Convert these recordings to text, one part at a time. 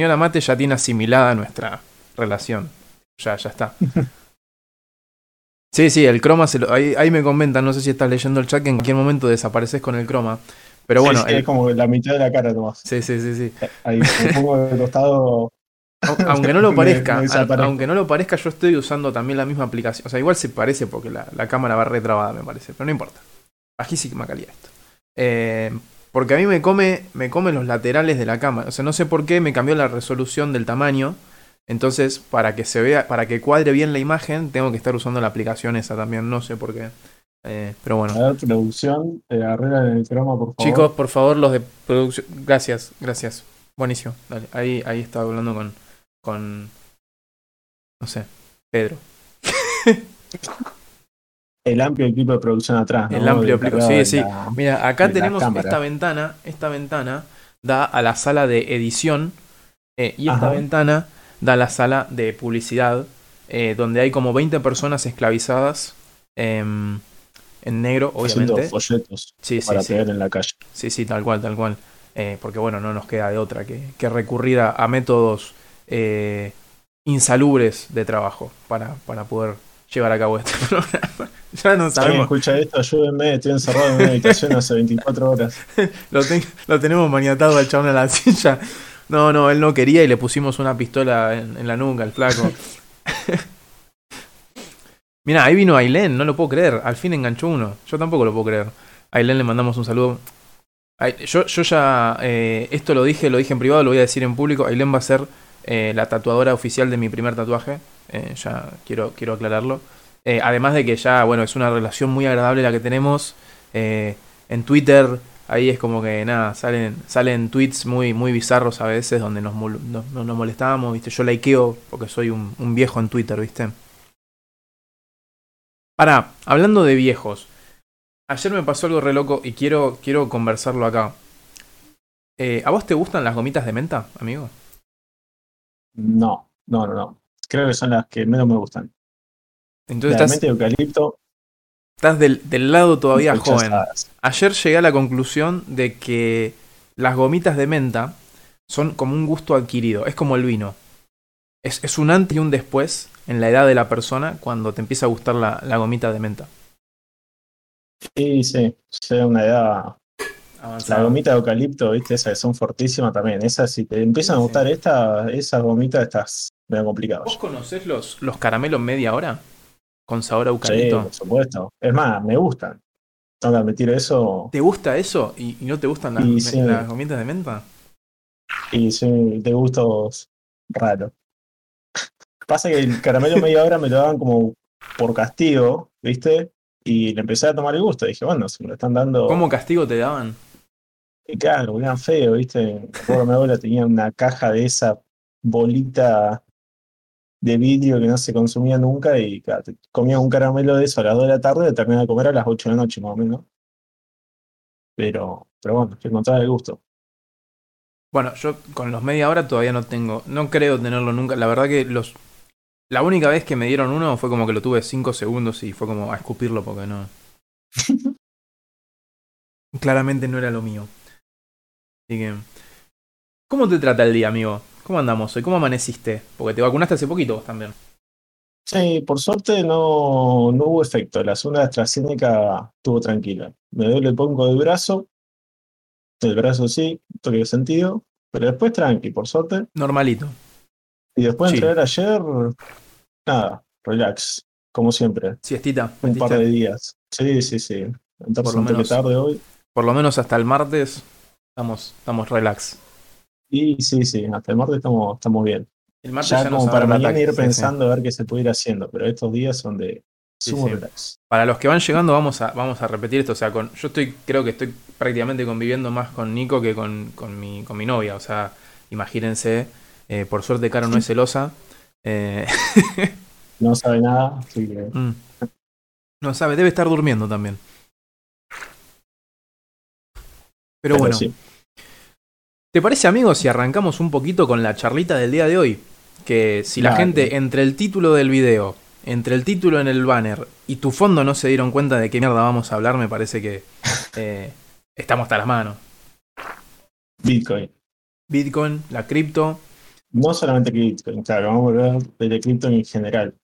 señora Mate ya tiene asimilada nuestra relación. Ya, ya está. Sí, sí, el croma, se lo, ahí, ahí me comentan, no sé si estás leyendo el chat, que en cualquier momento desapareces con el croma. Pero bueno, Sí, sí, el- es como la mitad de la cara nomás. sí, sí, sí, sí. Ahí me pongo de costado. Au- Aunque no lo parezca, me aunque no lo parezca, yo estoy usando también la misma aplicación. O sea, igual se parece porque la, la cámara va retrabada, me parece, pero no importa. Bajísima calidad esto. Eh, porque a mí me come, me come los laterales de la cámara. O sea, no sé por qué me cambió la resolución del tamaño. Entonces, para que se vea, para que cuadre bien la imagen, tengo que estar usando la aplicación esa también. No sé por qué. Eh, pero bueno. A ver, producción, eh, arregla el croma, por favor. Chicos, por favor, los de producción. Gracias, gracias. Buenísimo. Dale. Ahí, ahí estaba hablando con. con. No sé. Pedro. El amplio equipo de producción atrás. ¿no? El amplio equipo, sí, sí. la- Mira, acá tenemos esta ventana. Esta ventana da a la sala de edición. eh, y esta Ajá. ventana da a la sala de publicidad. eh, donde hay como 20 personas esclavizadas. em, en negro, obviamente. folletos Sí, sí, para sí. pegar en la calle. Sí, sí, tal cual, tal cual. Eh, porque bueno, no nos queda de otra que, que recurrir a, a métodos insalubres de trabajo para, para poder llevar a cabo este programa. ya no sabemos, escucha esto, ayúdenme, estoy encerrado en una habitación hace 24 horas. lo, ten- lo tenemos maniatado al chabón a la silla. No, no, él no quería y le pusimos una pistola en, en la nuca, el flaco. Mira, ahí vino Ailén, no lo puedo creer. Al fin enganchó uno. Yo tampoco lo puedo creer. A Ailén le mandamos un saludo. Yo, yo ya, eh, esto lo dije, lo dije en privado, lo voy a decir en público. Ailén va a ser eh, la tatuadora oficial de mi primer tatuaje. Eh, ya quiero, quiero aclararlo. Eh, además de que ya, bueno, es una relación muy agradable la que tenemos. Eh, en Twitter, ahí es como que nada, salen, salen tweets muy, muy bizarros a veces donde nos, mol- nos, molestamos, ¿viste? Yo likeo porque soy un, un viejo en Twitter, ¿viste? Pará, hablando de viejos. Ayer me pasó algo re loco y quiero, quiero conversarlo acá. ¿A vos te gustan las gomitas de menta, amigo? No, no, no, no. Creo que son las que menos me gustan. Entonces estás, eucalipto, estás del, del lado todavía joven. Ayer llegué a la conclusión de que las gomitas de menta son como un gusto adquirido, es como el vino. Es, es un antes y un después en la edad de la persona cuando te empieza a gustar la, la gomita de menta. Sí, sí, sí, una edad. La Avanzada. gomita de eucalipto, viste, esas que son fortísimas también. Esas, si te empiezan a Sí, gustar estas, esas gomitas, estás medio complicado. ¿Vos conocés los, los caramelos media hora? Con sabor a Sí, eucalipto. por supuesto. Es más, me gustan. Tengo que admitir eso. ¿Te gusta eso y, y no te gustan las, me- sí. las gomitas de menta? Y sí, de gustos raros. Pasa que el caramelo media hora me lo daban como por castigo, ¿viste? Y le empecé a tomar el gusto. Dije, bueno, si me lo están dando. ¿Cómo castigo te daban? Y claro, eran feo, ¿viste? Acuerdo, mi abuela tenía una caja de esa bolita de vidrio que no se consumía nunca y claro, te comías un caramelo de eso a las 2 de la tarde y terminaba de comer a las 8 de la noche más o menos. Pero, pero bueno, que encontraba el gusto. Bueno, yo con los media hora todavía no tengo, no creo tenerlo nunca. La verdad que los, la única vez que me dieron uno fue como que lo tuve 5 segundos y fue como a escupirlo porque no. Claramente no era lo mío. Así que, ¿cómo te trata el día, amigo? ¿Cómo andamos hoy? ¿Cómo amaneciste? Porque te vacunaste hace poquito vos también. Sí, por suerte no, no hubo efecto. La segunda AstraZeneca estuvo tranquila. Me duele poco del brazo. El brazo sí, toque de sentido. Pero después tranqui, por suerte. Normalito. Y después de entrenar ayer, nada, relax, como siempre. Siestita. Un par de días. Sí, sí, sí. Entonces Por lo menos. tarde hoy. Por lo menos hasta el martes estamos, estamos relax. Y sí, sí, hasta el martes estamos, estamos bien. El martes Ya, ya, como para mañana ataque, ir sí, sí. pensando a ver qué se puede ir haciendo. Pero estos días son de sumo sí. relax. Para los que van llegando, vamos a, vamos a repetir esto. O sea, con, yo estoy, creo que estoy prácticamente conviviendo más con Nico que con, con, mi, con mi novia. O sea, imagínense. eh, por suerte, Caro no es celosa. Eh, No sabe nada, así que mm. No sabe, debe estar durmiendo también. Pero, pero bueno, sí. ¿Te parece, amigos, si arrancamos un poquito con la charlita del día de hoy? Que si la Dale. gente entre el título del video, entre el título en el banner y tu fondo no se dieron cuenta de qué mierda vamos a hablar, me parece que eh, estamos hasta las manos. Bitcoin. Bitcoin, la cripto. No solamente Bitcoin, claro, vamos a hablar de cripto en general.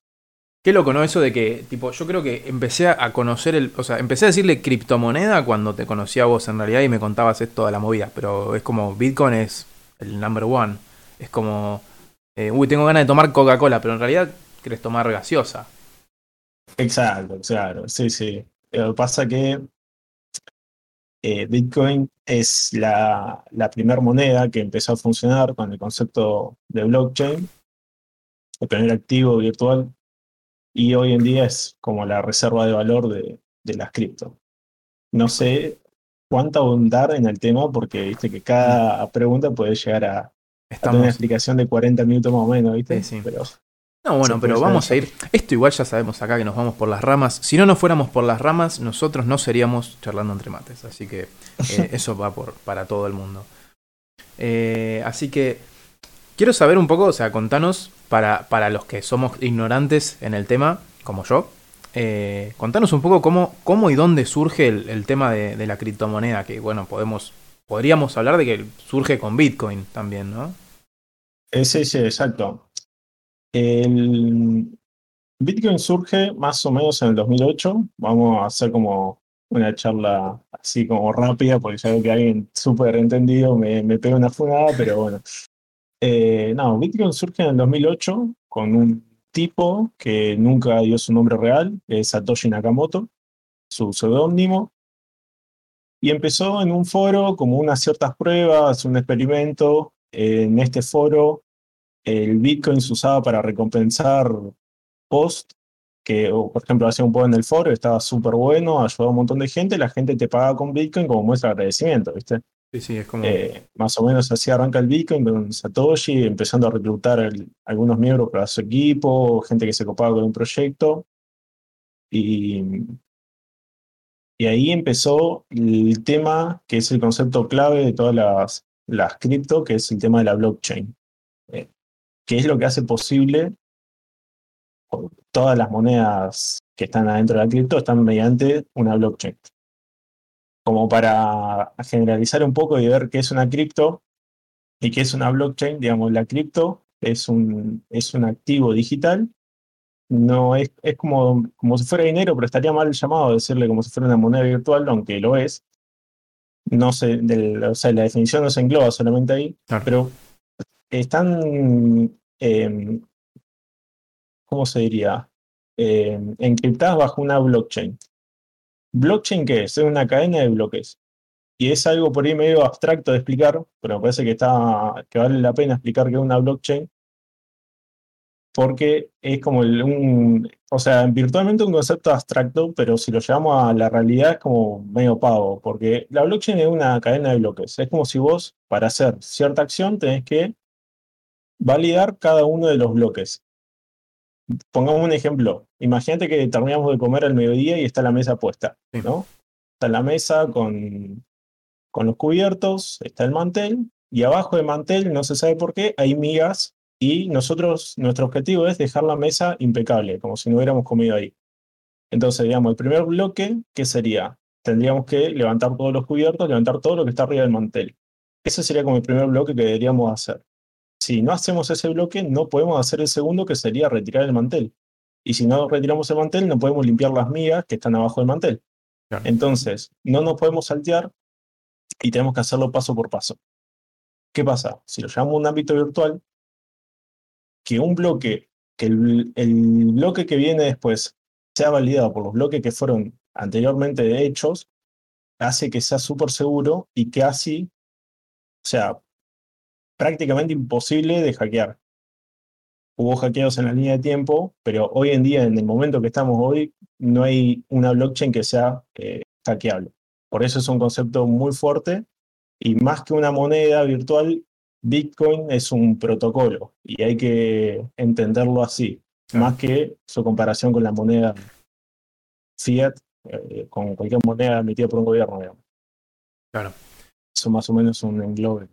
Qué loco, ¿no? Eso de que, tipo, yo creo que empecé a conocer el. O sea, empecé a decirle criptomoneda cuando te conocía vos en realidad y me contabas esto de la movida. Pero es como Bitcoin es el number one. Es como. Eh, uy, tengo ganas de tomar Coca-Cola, pero en realidad querés tomar gaseosa. Exacto, claro, sí, sí. Lo que pasa que eh, Bitcoin es la, la primera moneda que empezó a funcionar con el concepto de blockchain, el primer activo virtual, y hoy en día es como la reserva de valor de, de las cripto. No sé cuánto abundar en el tema porque viste que cada pregunta puede llegar a, tener una explicación de 40 minutos más o menos, ¿viste? Sí, Pero no, bueno, pero vamos a ir. Esto igual ya sabemos acá que nos vamos por las ramas. Si no nos fuéramos por las ramas, nosotros no seríamos charlando entre mates. Así que eh, eso va por, para todo el mundo. Eh, así que quiero saber un poco, o sea, contanos para, para los que somos ignorantes en el tema, como yo. Eh, contanos un poco cómo, cómo y dónde surge el, tema de, la criptomoneda, que bueno, podemos, podríamos hablar de que surge con Bitcoin también, ¿no? Sí, sí, exacto. Bitcoin surge más o menos en el 2008. Vamos a hacer como una charla así como rápida, porque ya veo que alguien súper entendido me, me pega una funada, pero bueno. Eh, no, Bitcoin surge en el 2008 con un tipo que nunca dio su nombre real, es Satoshi Nakamoto, su seudónimo, y empezó en un foro como unas ciertas pruebas, un experimento. En este foro el Bitcoin se usaba para recompensar post, que por ejemplo hacía un post en el foro, estaba súper bueno, ayudaba a un montón de gente, la gente te pagaba con Bitcoin como muestra de agradecimiento, ¿viste? Eh, más o menos así arranca el Bitcoin con Satoshi, empezando a reclutar algunos miembros para su equipo, gente que se copaba con un proyecto. Y, y ahí empezó el tema que es el concepto clave de todas las, las cripto, que es el tema de la blockchain. Eh, que es lo que hace posible todas las monedas que están adentro de la cripto están mediante una blockchain. Como para generalizar un poco y ver qué es una cripto y qué es una blockchain, digamos, la cripto es un, es un activo digital, no es, es como, como si fuera dinero, pero estaría mal llamado decirle como si fuera una moneda virtual, aunque lo es. No sé, o sea, la definición no se engloba solamente ahí, pero están, eh, ¿cómo se diría? Eh, encriptadas bajo una blockchain. ¿Blockchain qué es? Es una cadena de bloques. Y es algo por ahí medio abstracto de explicar, pero me parece que, está, que vale la pena explicar qué es una blockchain, porque es como un, o sea, virtualmente un concepto abstracto, pero si lo llevamos a la realidad es como medio pavo, porque la blockchain es una cadena de bloques. Es como si vos, para hacer cierta acción, tenés que validar cada uno de los bloques. Pongamos un ejemplo. Imagínate que terminamos de comer al mediodía y está la mesa puesta, ¿no? Está la mesa con, con los cubiertos, está el mantel, y abajo del mantel, no se sabe por qué, hay migas, y nosotros, nuestro objetivo es dejar la mesa impecable, como si no hubiéramos comido ahí. Entonces, digamos, el primer bloque, ¿qué sería? Tendríamos que levantar todos los cubiertos, levantar todo lo que está arriba del mantel. Ese sería como el primer bloque que deberíamos hacer. Si no hacemos ese bloque, no podemos hacer el segundo, que sería retirar el mantel. Y si no retiramos el mantel, no podemos limpiar las migas que están abajo del mantel. Entonces, no nos podemos saltear y tenemos que hacerlo paso por paso. ¿Qué pasa? Si lo llevamos a un ámbito virtual, que un bloque, que el, el bloque que viene después sea validado por los bloques que fueron anteriormente hechos, hace que sea súper seguro y que así, o sea, prácticamente imposible de hackear. Hubo hackeos en la línea de tiempo, pero hoy en día, en el momento que estamos hoy, no hay una blockchain que sea eh, hackeable. Por eso es un concepto muy fuerte y más que una moneda virtual, Bitcoin es un protocolo y hay que entenderlo así, más que su comparación con la moneda fiat, eh, con cualquier moneda emitida por un gobierno, digamos. Claro. Eso más o menos es un englobe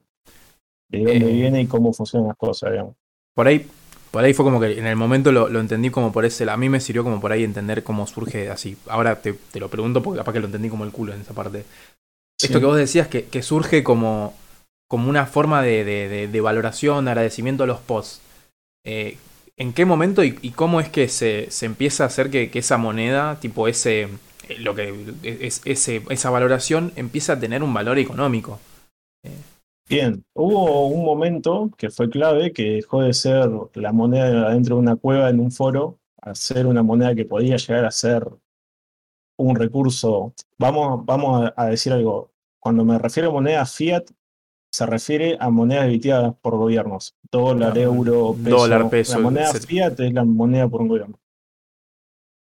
de dónde eh, viene y cómo funcionan las cosas, digamos. Por ahí, por ahí fue como que en el momento lo, entendí como por ese, a mí me sirvió como por ahí entender cómo surge así. Ahora te, lo pregunto porque capaz que lo entendí como el culo en esa parte. Esto que vos decías que, que surge como, como una forma de, de, de, valoración, de agradecimiento a los posts. Eh, ¿En qué momento y, cómo es que se, se, empieza a hacer que, que, esa moneda, tipo ese, eh, lo que es, ese, esa valoración, empieza a tener un valor económico? Bien, hubo un momento que fue clave que dejó de ser la moneda dentro de una cueva en un foro a ser una moneda que podía llegar a ser un recurso. Vamos, vamos a decir algo. Cuando me refiero a moneda fiat, se refiere a monedas emitidas por gobiernos. Dólar, euro, peso. Dólar, peso. La moneda fiat es la moneda por un gobierno.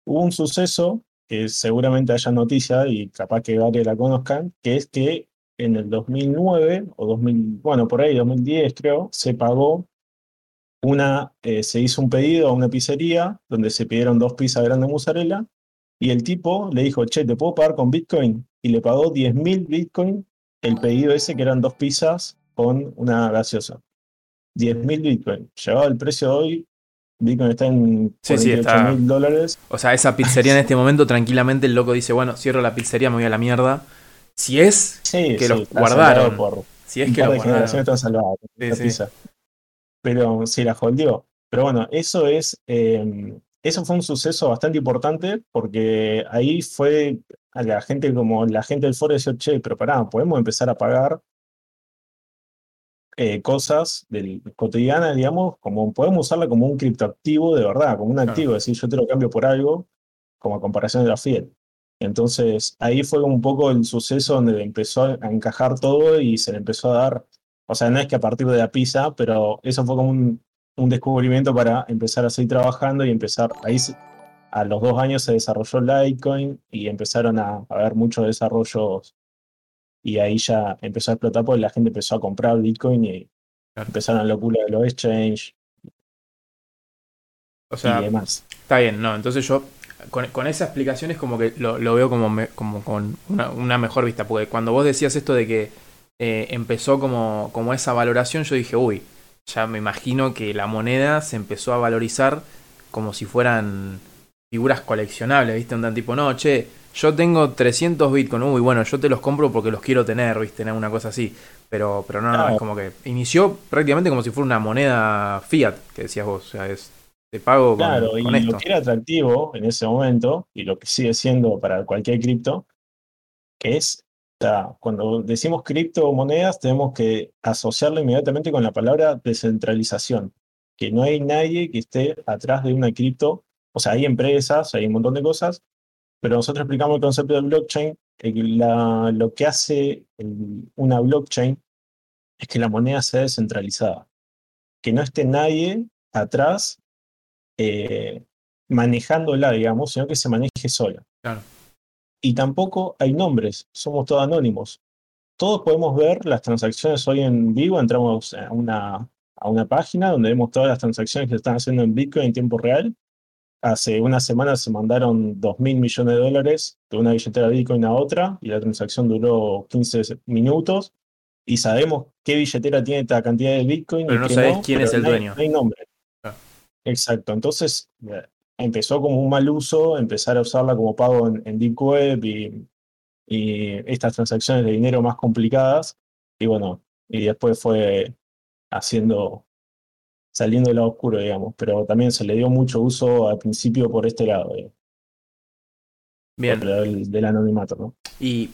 Hubo un suceso que seguramente haya noticia y capaz que varios la conozcan, que es que en el 2009 o 2000, bueno, por ahí 2010 creo, se pagó una, eh, se hizo un pedido a una pizzería donde se pidieron dos pizzas grandes de mozzarella y el tipo le dijo, che, ¿te puedo pagar con Bitcoin? Y le pagó 10.000 Bitcoin el pedido ese que eran dos pizzas con una gaseosa. 10.000 Bitcoin. Llevado el precio de hoy, Bitcoin está en sí, mil dólares. O sea, esa pizzería en este momento tranquilamente el loco dice, bueno, cierro la pizzería, me voy a la mierda. Si es que los guardaron. si es que lo guardaron. Pero sí, la holdeó. Pero bueno, eso es. Eh, eso fue un suceso bastante importante porque ahí fue a la gente como la gente del foro decía, che, pero pará, podemos empezar a pagar eh, cosas del, cotidianas, digamos, como podemos usarla como un criptoactivo de verdad, como un activo, es decir, yo te lo cambio por algo, como a comparación de la fiel. Entonces ahí fue un poco el suceso donde empezó a encajar todo y se le empezó a dar, o sea, no es que a partir de la pizza, pero eso fue como un, un descubrimiento para empezar a seguir trabajando y empezar, ahí a los dos años se desarrolló Litecoin y empezaron a, haber muchos desarrollos y ahí ya empezó a explotar porque la gente empezó a comprar Bitcoin y empezaron la locura de los exchange o sea, y demás. Está bien, no, entonces yo con, esa explicación es como que lo, veo como, como con una, mejor vista, porque cuando vos decías esto de que eh, empezó como, como esa valoración, yo dije, uy, ya me imagino que la moneda se empezó a valorizar como si fueran figuras coleccionables, ¿viste? Un tipo, no, che, yo tengo 300 bitcoin, uy, bueno, yo te los compro porque los quiero tener, ¿viste? Una cosa así. Pero, pero no, no, es como que inició prácticamente como si fuera una moneda fiat, que decías vos, o sea, es te pago con, claro, y lo que era atractivo en ese momento, y lo que sigue siendo para cualquier cripto, que es cuando decimos criptomonedas tenemos que asociarlo inmediatamente con la palabra descentralización, que no hay nadie que esté atrás de una cripto, o sea, hay empresas, hay un montón de cosas, pero nosotros explicamos el concepto del blockchain, lo que hace una blockchain es que la moneda sea descentralizada, que no esté nadie atrás eh, manejándola, digamos, sino que se maneje sola. Claro y tampoco hay nombres, somos todos anónimos. Todos podemos ver las transacciones hoy en vivo, entramos a una, a una página donde vemos todas las transacciones que se están haciendo en Bitcoin en tiempo real. Hace una semana se mandaron 2 mil millones de dólares de una billetera Bitcoin a otra y la transacción duró 15 minutos. Y sabemos qué billetera tiene esta cantidad de Bitcoin. Pero no sabes quién es el dueño. No hay nombre. Exacto. Entonces, empezó como un mal uso, empezar a usarla como pago en, Deep Web y, estas transacciones de dinero más complicadas. Y bueno, y después fue haciendo, saliendo del lado oscuro, digamos, pero también se le dio mucho uso al principio por este lado. Bien. Del, anonimato, ¿no? Y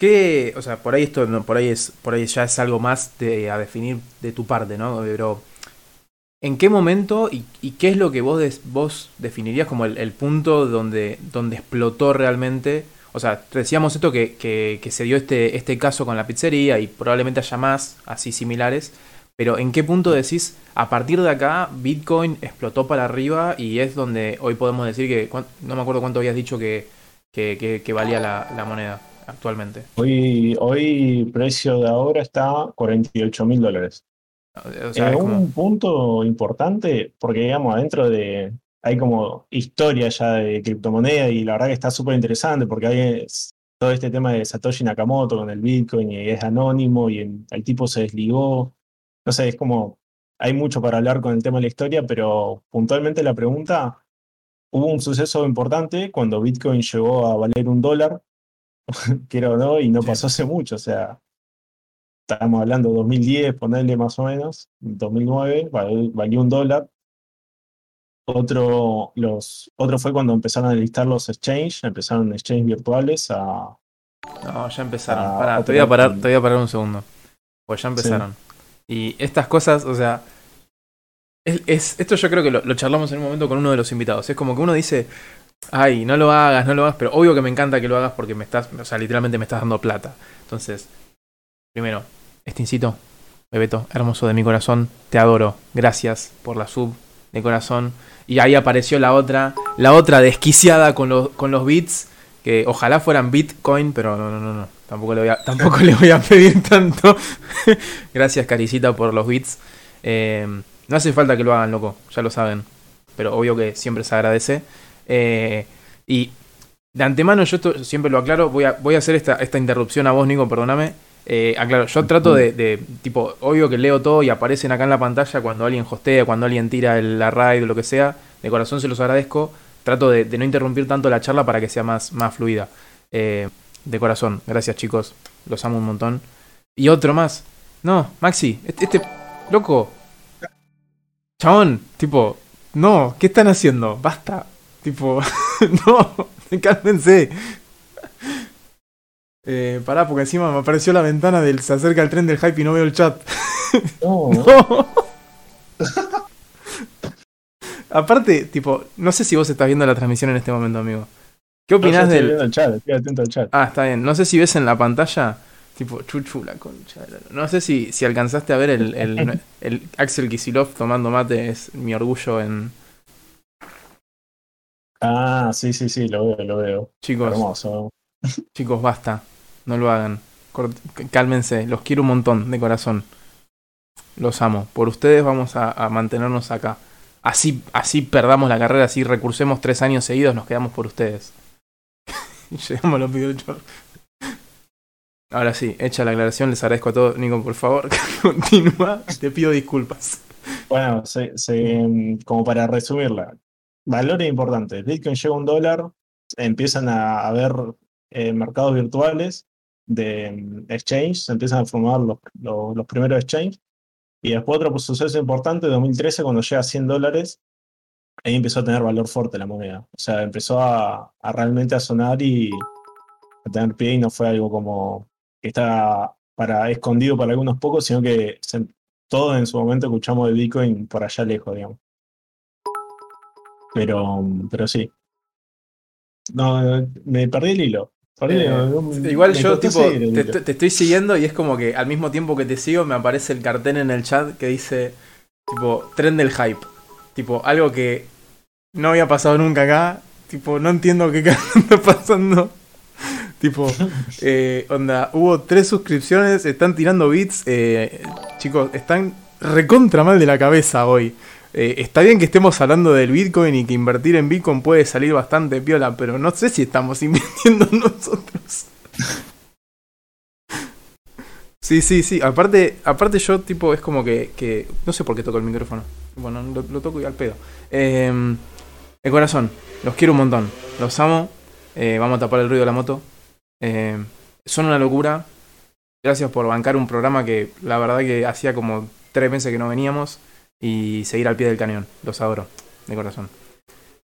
¿Qué, o sea, por ahí esto, por ahí es, por ahí ya es algo más de, a definir de tu parte, ¿no? Pero ¿En qué momento y, qué es lo que vos, vos definirías como el, punto donde, donde explotó realmente? O sea, decíamos esto que, que, se dio este, este caso con la pizzería y probablemente haya más así similares, pero ¿en qué punto decís, a partir de acá, Bitcoin explotó para arriba y es donde hoy podemos decir que, no me acuerdo cuánto habías dicho que, que, valía la, la, moneda actualmente? Hoy, hoy precio de ahora está 48 mil dólares. O un punto importante, porque digamos, adentro de. Hay como historia ya de criptomoneda y la verdad que está súper interesante porque hay todo este tema de Satoshi Nakamoto con el Bitcoin y es anónimo y el, tipo se desligó. No sé, es como. Hay mucho para hablar con el tema de la historia, pero puntualmente la pregunta. Hubo un suceso importante cuando Bitcoin llegó a valer un dólar, quiero o no, y no pasó hace mucho. O sea, Estábamos hablando de 2010, ponerle más o menos, 2009, val- valió un dólar. Otro, los, otro fue cuando empezaron a listar los exchange, empezaron exchange virtuales a, No, ya empezaron. Pará, te voy a parar, te voy a parar un segundo. Pues ya empezaron. Y estas cosas, o sea. Es, es- esto yo creo que lo, lo charlamos en un momento con uno de los invitados. Es como que uno dice. Ay, no lo hagas, no lo hagas, pero obvio que me encanta que lo hagas porque me estás, o sea, literalmente me estás dando plata. Entonces, primero, Estincito, Bebeto, hermoso de mi corazón, te adoro. Gracias por la sub de corazón. Y ahí apareció la otra, la otra desquiciada con los, con los bits, que ojalá fueran Bitcoin, pero no, no, no, no. Tampoco le voy a, tampoco le voy a pedir tanto. Gracias, Caricita, por los bits. Eh, no hace falta que lo hagan, loco, ya lo saben. Pero obvio que siempre se agradece. Eh, y de antemano, yo esto siempre lo aclaro, voy a, voy a hacer esta, esta interrupción a vos, Nico, perdóname. Eh, aclaro, yo trato de, tipo, obvio que leo todo y aparecen acá en la pantalla cuando alguien hostea, cuando alguien tira la raid o lo que sea. De corazón se los agradezco. Trato de, de no interrumpir tanto la charla para que sea más, más fluida. Eh, de corazón, gracias chicos, los amo un montón. Y otro más. No, Maxi, este, este loco. Chabón, tipo, no, ¿qué están haciendo? Basta. Tipo, no, cálmense. Eh, pará, porque encima me apareció la ventana del se acerca el tren del hype y no veo el chat. No, No. Aparte, tipo, no sé si vos estás viendo la transmisión en este momento, amigo. ¿Qué yo opinás estoy del, viendo el chat, estoy atento al chat. Ah, está bien. No sé si ves en la pantalla, tipo, chuchu, la concha. No sé si, si alcanzaste a ver el, el, el Axel Kisilov tomando mate, es mi orgullo en. Ah, sí, sí, sí, lo veo, lo veo. Chicos, Hermoso. chicos, basta. No lo hagan. Cálmense, los quiero un montón, de corazón. Los amo. Por ustedes vamos a, mantenernos acá. Así, así perdamos la carrera, así recursemos tres años seguidos, nos quedamos por ustedes. Llegamos a los videojuegos. Ahora sí, hecha la aclaración, les agradezco a todos. Nico, por favor, continúa. Te pido disculpas. Bueno, se, se- como para resumirla, valores importantes. Bitcoin llega a un dólar, empiezan a haber eh, mercados virtuales de exchange, se empiezan a formar los, los, los primeros exchange. Y después otro suceso importante, 2013, cuando llega a 100 dólares, ahí empezó a tener valor fuerte la moneda. O sea, empezó a, a realmente a sonar y a tener pie y no fue algo como que está para escondido para algunos pocos, sino que todos en su momento escuchamos de Bitcoin por allá lejos, digamos. Pero, pero sí. No, me perdí el hilo. Eh, Igual yo, tipo, te, estoy siguiendo y es como que al mismo tiempo que te sigo me aparece el cartel en el chat que dice, tipo, tren del hype. Tipo, algo que no había pasado nunca acá. Tipo, no entiendo qué está pasando. Tipo, eh, onda, hubo tres suscripciones, están tirando bits. eh, chicos, están recontra mal de la cabeza hoy. Eh, está bien que estemos hablando del Bitcoin y que invertir en Bitcoin puede salir bastante piola, pero no sé si estamos invirtiendo nosotros. Sí, sí, sí. Aparte, aparte yo, tipo, es como que, que- No sé por qué toco el micrófono. Bueno, lo, toco y al pedo. Eh, el corazón, los quiero un montón. Los amo. Eh, vamos a tapar el ruido de la moto. Eh, son una locura. Gracias por bancar un programa que la verdad que hacía como tres meses que no veníamos. Y seguir al pie del cañón. Los adoro. De corazón.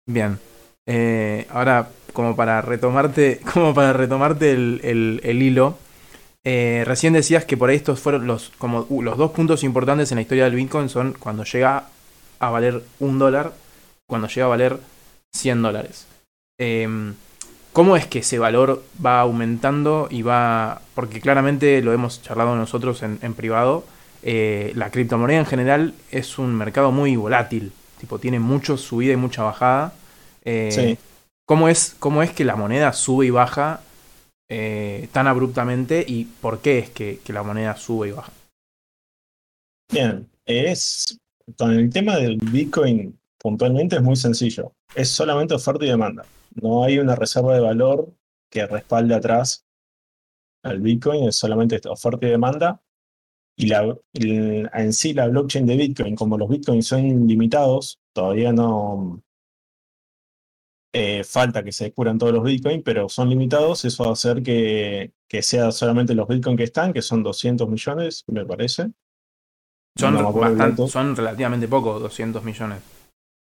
Bien. Eh, ahora, como para retomarte. Como para retomarte el, el- hilo. Eh, recién decías que por ahí estos fueron los, como, los dos puntos importantes en la historia del Bitcoin son cuando llega a valer un dólar, cuando llega a valer 100 dólares. Em, ¿Cómo es que ese valor va aumentando y va, porque claramente lo hemos charlado nosotros en privado, eh, la criptomoneda en general es un mercado muy volátil, tipo tiene mucho subida y mucha bajada. Eh, Sí. ¿cómo, es, ¿Cómo es que la moneda sube y baja eh, tan abruptamente y por qué es que, que la moneda sube y baja? Bien, es con el tema del Bitcoin puntualmente es muy sencillo. Es solamente oferta y demanda. No hay una reserva de valor que respalde atrás al Bitcoin, es solamente oferta y demanda. Y la, el- en sí la blockchain de Bitcoin, como los Bitcoins son ilimitados, todavía no, Eh, falta que se descubran todos los Bitcoin, pero son limitados. Eso va a hacer que, que sea solamente los Bitcoin que están, que son 200 millones, me parece. Son, No bastante- son relativamente pocos, 200 millones.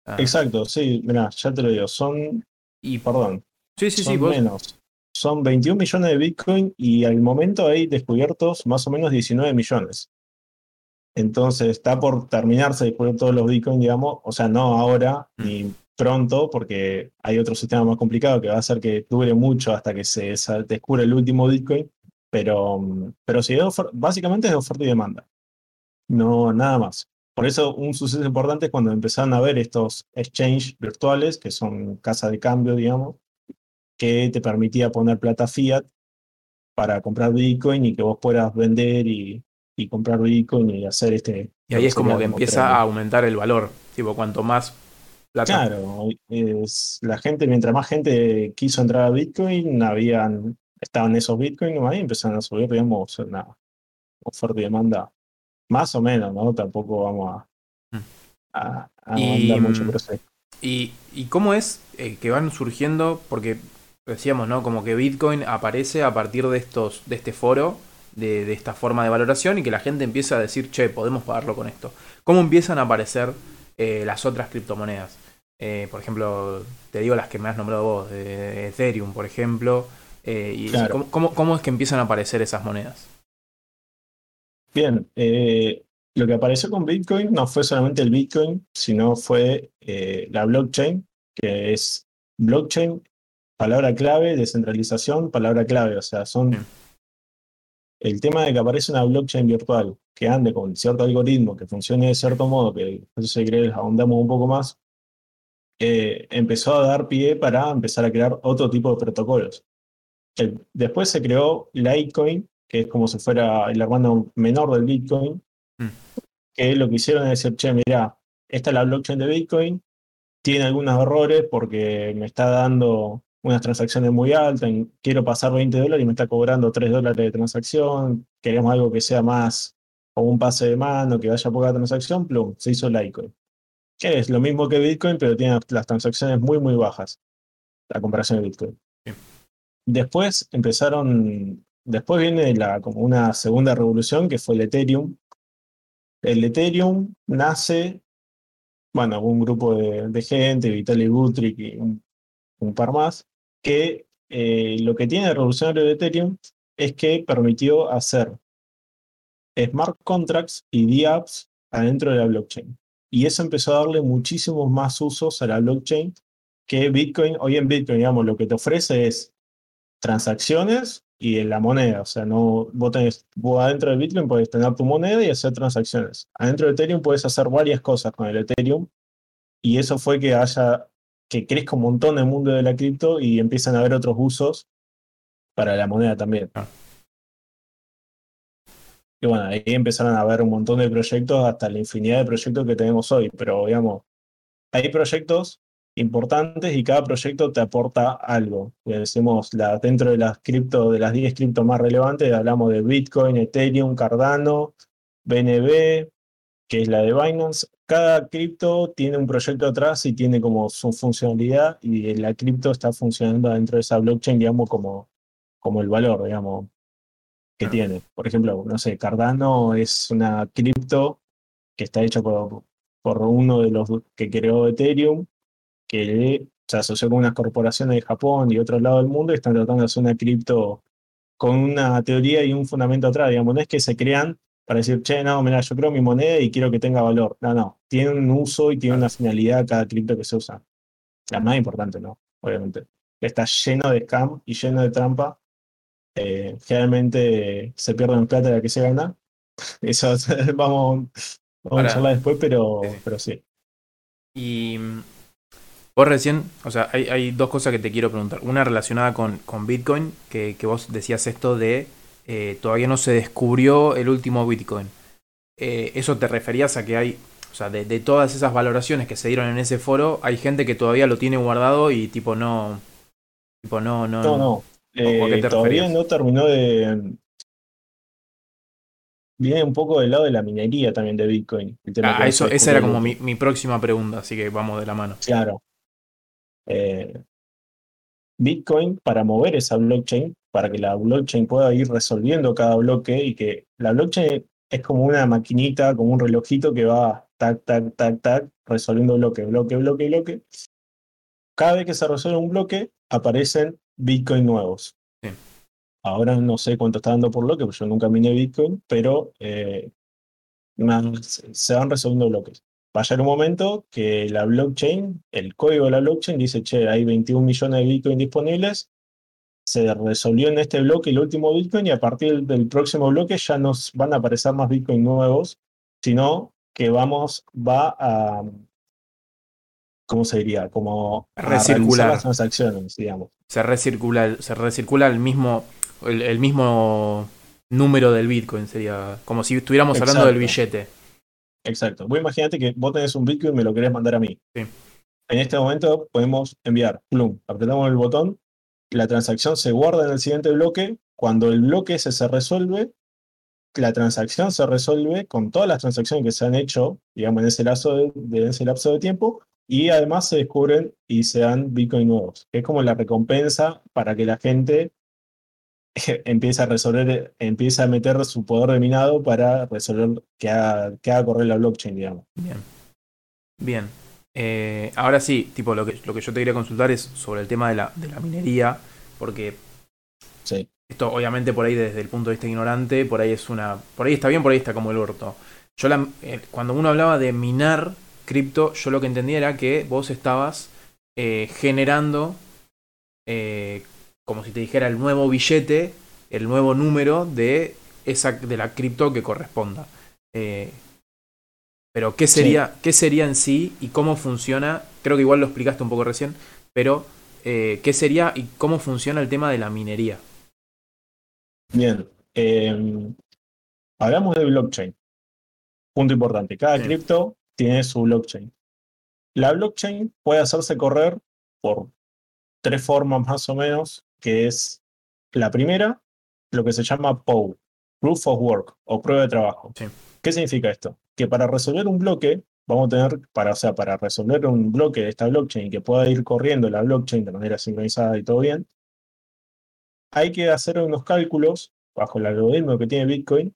Ah, Exacto, sí, mira, ya te lo digo, son, Y, perdón, sí, sí, son sí, vos- menos. Son 21 millones de Bitcoin y al momento hay descubiertos más o menos 19 millones. Entonces está por terminarse de descubrir todos los Bitcoin, digamos, o sea, no ahora Mm. ni pronto, porque hay otro sistema más complicado que va a hacer que dure mucho hasta que se descubra el último Bitcoin, pero, mm, pero sí, es básicamente es de oferta y demanda. No, nada más. Por eso un suceso importante es cuando empezaron a ver estos exchange virtuales, que son casas de cambio, digamos, que te permitía poner plata fiat para comprar Bitcoin y que vos puedas vender y, y comprar Bitcoin y hacer este... y ahí es como que empieza a aumentar el valor. Tipo, cuanto más plata. Claro, es, la gente, mientras más gente quiso entrar a Bitcoin, habían, estaban esos Bitcoin y empezaron a subir, digamos, una oferta y demanda. Más o menos, ¿no? Tampoco vamos a, Mm. a, a Y, mucho, mm, pero sí. ¿Y, y cómo es eh, que van surgiendo? Porque decíamos, ¿no? Como que Bitcoin aparece a partir de estos, de este foro, de, de esta forma de valoración, y que la gente empieza a decir, che, podemos pagarlo con esto. ¿Cómo empiezan a aparecer eh, las otras criptomonedas? Eh, por ejemplo, te digo las que me has nombrado vos, de Ethereum, por ejemplo. eh, y Claro. ¿cómo, cómo, cómo es que empiezan a aparecer esas monedas? Bien, lo que apareció con Bitcoin no fue solamente el Bitcoin, sino fue la blockchain, que es blockchain, palabra clave, descentralización, palabra clave. O sea, son el tema de que aparece una blockchain virtual que ande con cierto algoritmo, que funcione de cierto modo, que eso si querés ahondamos un poco más, eh, empezó a dar pie para empezar a crear otro tipo de protocolos. El- después se creó Litecoin, que es como si fuera el hermano menor del Bitcoin, Mm. que lo que hicieron es decir, che, mira, esta es la blockchain de Bitcoin, tiene algunos errores porque me está dando unas transacciones muy altas, en- quiero pasar 20 dólares y me está cobrando 3 dólares de transacción, queremos algo que sea más como un pase de mano, que vaya poca transacción, plum, se hizo Litecoin. Que es lo mismo que Bitcoin, pero tiene las transacciones muy, muy bajas, la comparación de Bitcoin. Después empezaron, después viene la, como una segunda revolución que fue el Ethereum. El Ethereum nace, bueno, un grupo de, de gente, Vitaly Buterin y un, un par más, que eh, lo que tiene de revolucionario de Ethereum es que permitió hacer smart contracts y dApps adentro de la blockchain. Y eso empezó a darle muchísimos más usos a la blockchain que Bitcoin. Hoy en Bitcoin, digamos, lo que te ofrece es transacciones y en la moneda. O sea, no, vos, tenés, vos adentro de Bitcoin puedes tener tu moneda y hacer transacciones. Adentro de Ethereum puedes hacer varias cosas con el Ethereum. Y eso fue que haya, que crezca un montón el mundo de la cripto y empiezan a haber otros usos para la moneda también. Ah. Y bueno, ahí empezaron a haber un montón de proyectos, hasta la infinidad de proyectos que tenemos hoy. Pero digamos, hay proyectos importantes y cada proyecto te aporta algo. Decimos, la, dentro de las cripto, de las 10 cripto más relevantes, hablamos de Bitcoin, Ethereum, Cardano, BNB, que es la de Binance. Cada cripto tiene un proyecto atrás y tiene como su funcionalidad y la cripto está funcionando dentro de esa blockchain, digamos, como, como el valor, digamos, que tiene. Por ejemplo, no sé, Cardano es una cripto que está hecha por, por uno de los que creó Ethereum, que se asoció con unas corporaciones de Japón y otros lados del mundo y están tratando de hacer una cripto con una teoría y un fundamento atrás, digamos, no es que se crean para decir, che, no, mira, yo creo mi moneda y quiero que tenga valor. No, no, tiene un uso y tiene una finalidad cada cripto que se usa. La más importante, ¿no? Obviamente. Está lleno de scam y lleno de trampa. Eh, generalmente se pierden plata de la que se gana. Eso vamos, a hablar después, pero Sí, sí. pero sí. Y mm, vos recién, o sea, hay, hay dos cosas que te quiero preguntar. Una relacionada con, con Bitcoin, que, que vos decías esto de eh, todavía no se descubrió el último Bitcoin. Eh, ¿Eso te referías a que hay, o sea, de, de todas esas valoraciones que se dieron en ese foro, hay gente que todavía lo tiene guardado y tipo no, tipo no, no, No, no. ¿O a qué eh, te todavía referías? no terminó de. Viene un poco del lado de la minería también de Bitcoin. Ah, eso, esa era como mi, mi próxima pregunta, así que vamos de la mano. Claro. Bitcoin para mover esa blockchain, para que la blockchain pueda ir resolviendo cada bloque y que la blockchain es como una maquinita, como un relojito que va tac, tac, tac, tac, resolviendo bloque, bloque, bloque, bloque. Cada vez que se resuelve un bloque, aparecen Bitcoin nuevos. Ahora no sé cuánto está dando por bloque, porque yo nunca miné Bitcoin, pero eh, se van resolviendo bloques. Va a llegar un momento que la blockchain, el código de la blockchain dice, che, hay 21 millones de Bitcoin disponibles, se resolvió en este bloque el último Bitcoin y a partir del próximo bloque ya nos van a aparecer más Bitcoin nuevos, sino que vamos, va a, ¿cómo se diría? Como recircular las transacciones, digamos. Se recircula, se recircula el mismo, el, mismo número del Bitcoin, sería como si estuviéramos hablando del billete. Exacto. Vos imagínate que vos tenés un Bitcoin y me lo querés mandar a mí. Sí. En este momento podemos enviar, plum, apretamos el botón, la transacción se guarda en el siguiente bloque, cuando el bloque ese se resuelve, la transacción se resuelve con todas las transacciones que se han hecho, digamos, en ese lapso de, ese lapso de tiempo, y además se descubren y se dan Bitcoin nuevos. Es como la recompensa para que la gente empiece a resolver, empiece a meter su poder de minado para resolver que haga, que haga correr la blockchain, digamos. Bien. Bien. Eh, ahora sí, tipo, lo que, lo que yo te quería consultar es sobre el tema de la, de la minería, porque sí. esto obviamente por ahí desde el punto de vista ignorante, por ahí es una, por ahí está bien, por ahí está como el orto. Yo la, eh, cuando uno hablaba de minar cripto, yo lo que entendía era que vos estabas eh, generando, como si te dijera el nuevo billete, el nuevo número de esa de la cripto que corresponda. Pero ¿qué sería, ¿qué sería en sí y cómo funciona? Creo que igual lo explicaste un poco recién, pero eh, ¿qué sería y cómo funciona el tema de la minería? Bien, em, hablamos de blockchain. Punto importante, cada cripto tiene su blockchain. La blockchain puede hacerse correr por tres formas más o menos, que es la primera, lo que se llama POW, Proof of Work o prueba de trabajo. ¿Qué significa esto? Que para resolver un bloque, vamos a tener, para, sea, para resolver un bloque de esta blockchain que pueda ir corriendo la blockchain de manera sincronizada y todo bien, hay que hacer unos cálculos bajo el algoritmo que tiene Bitcoin,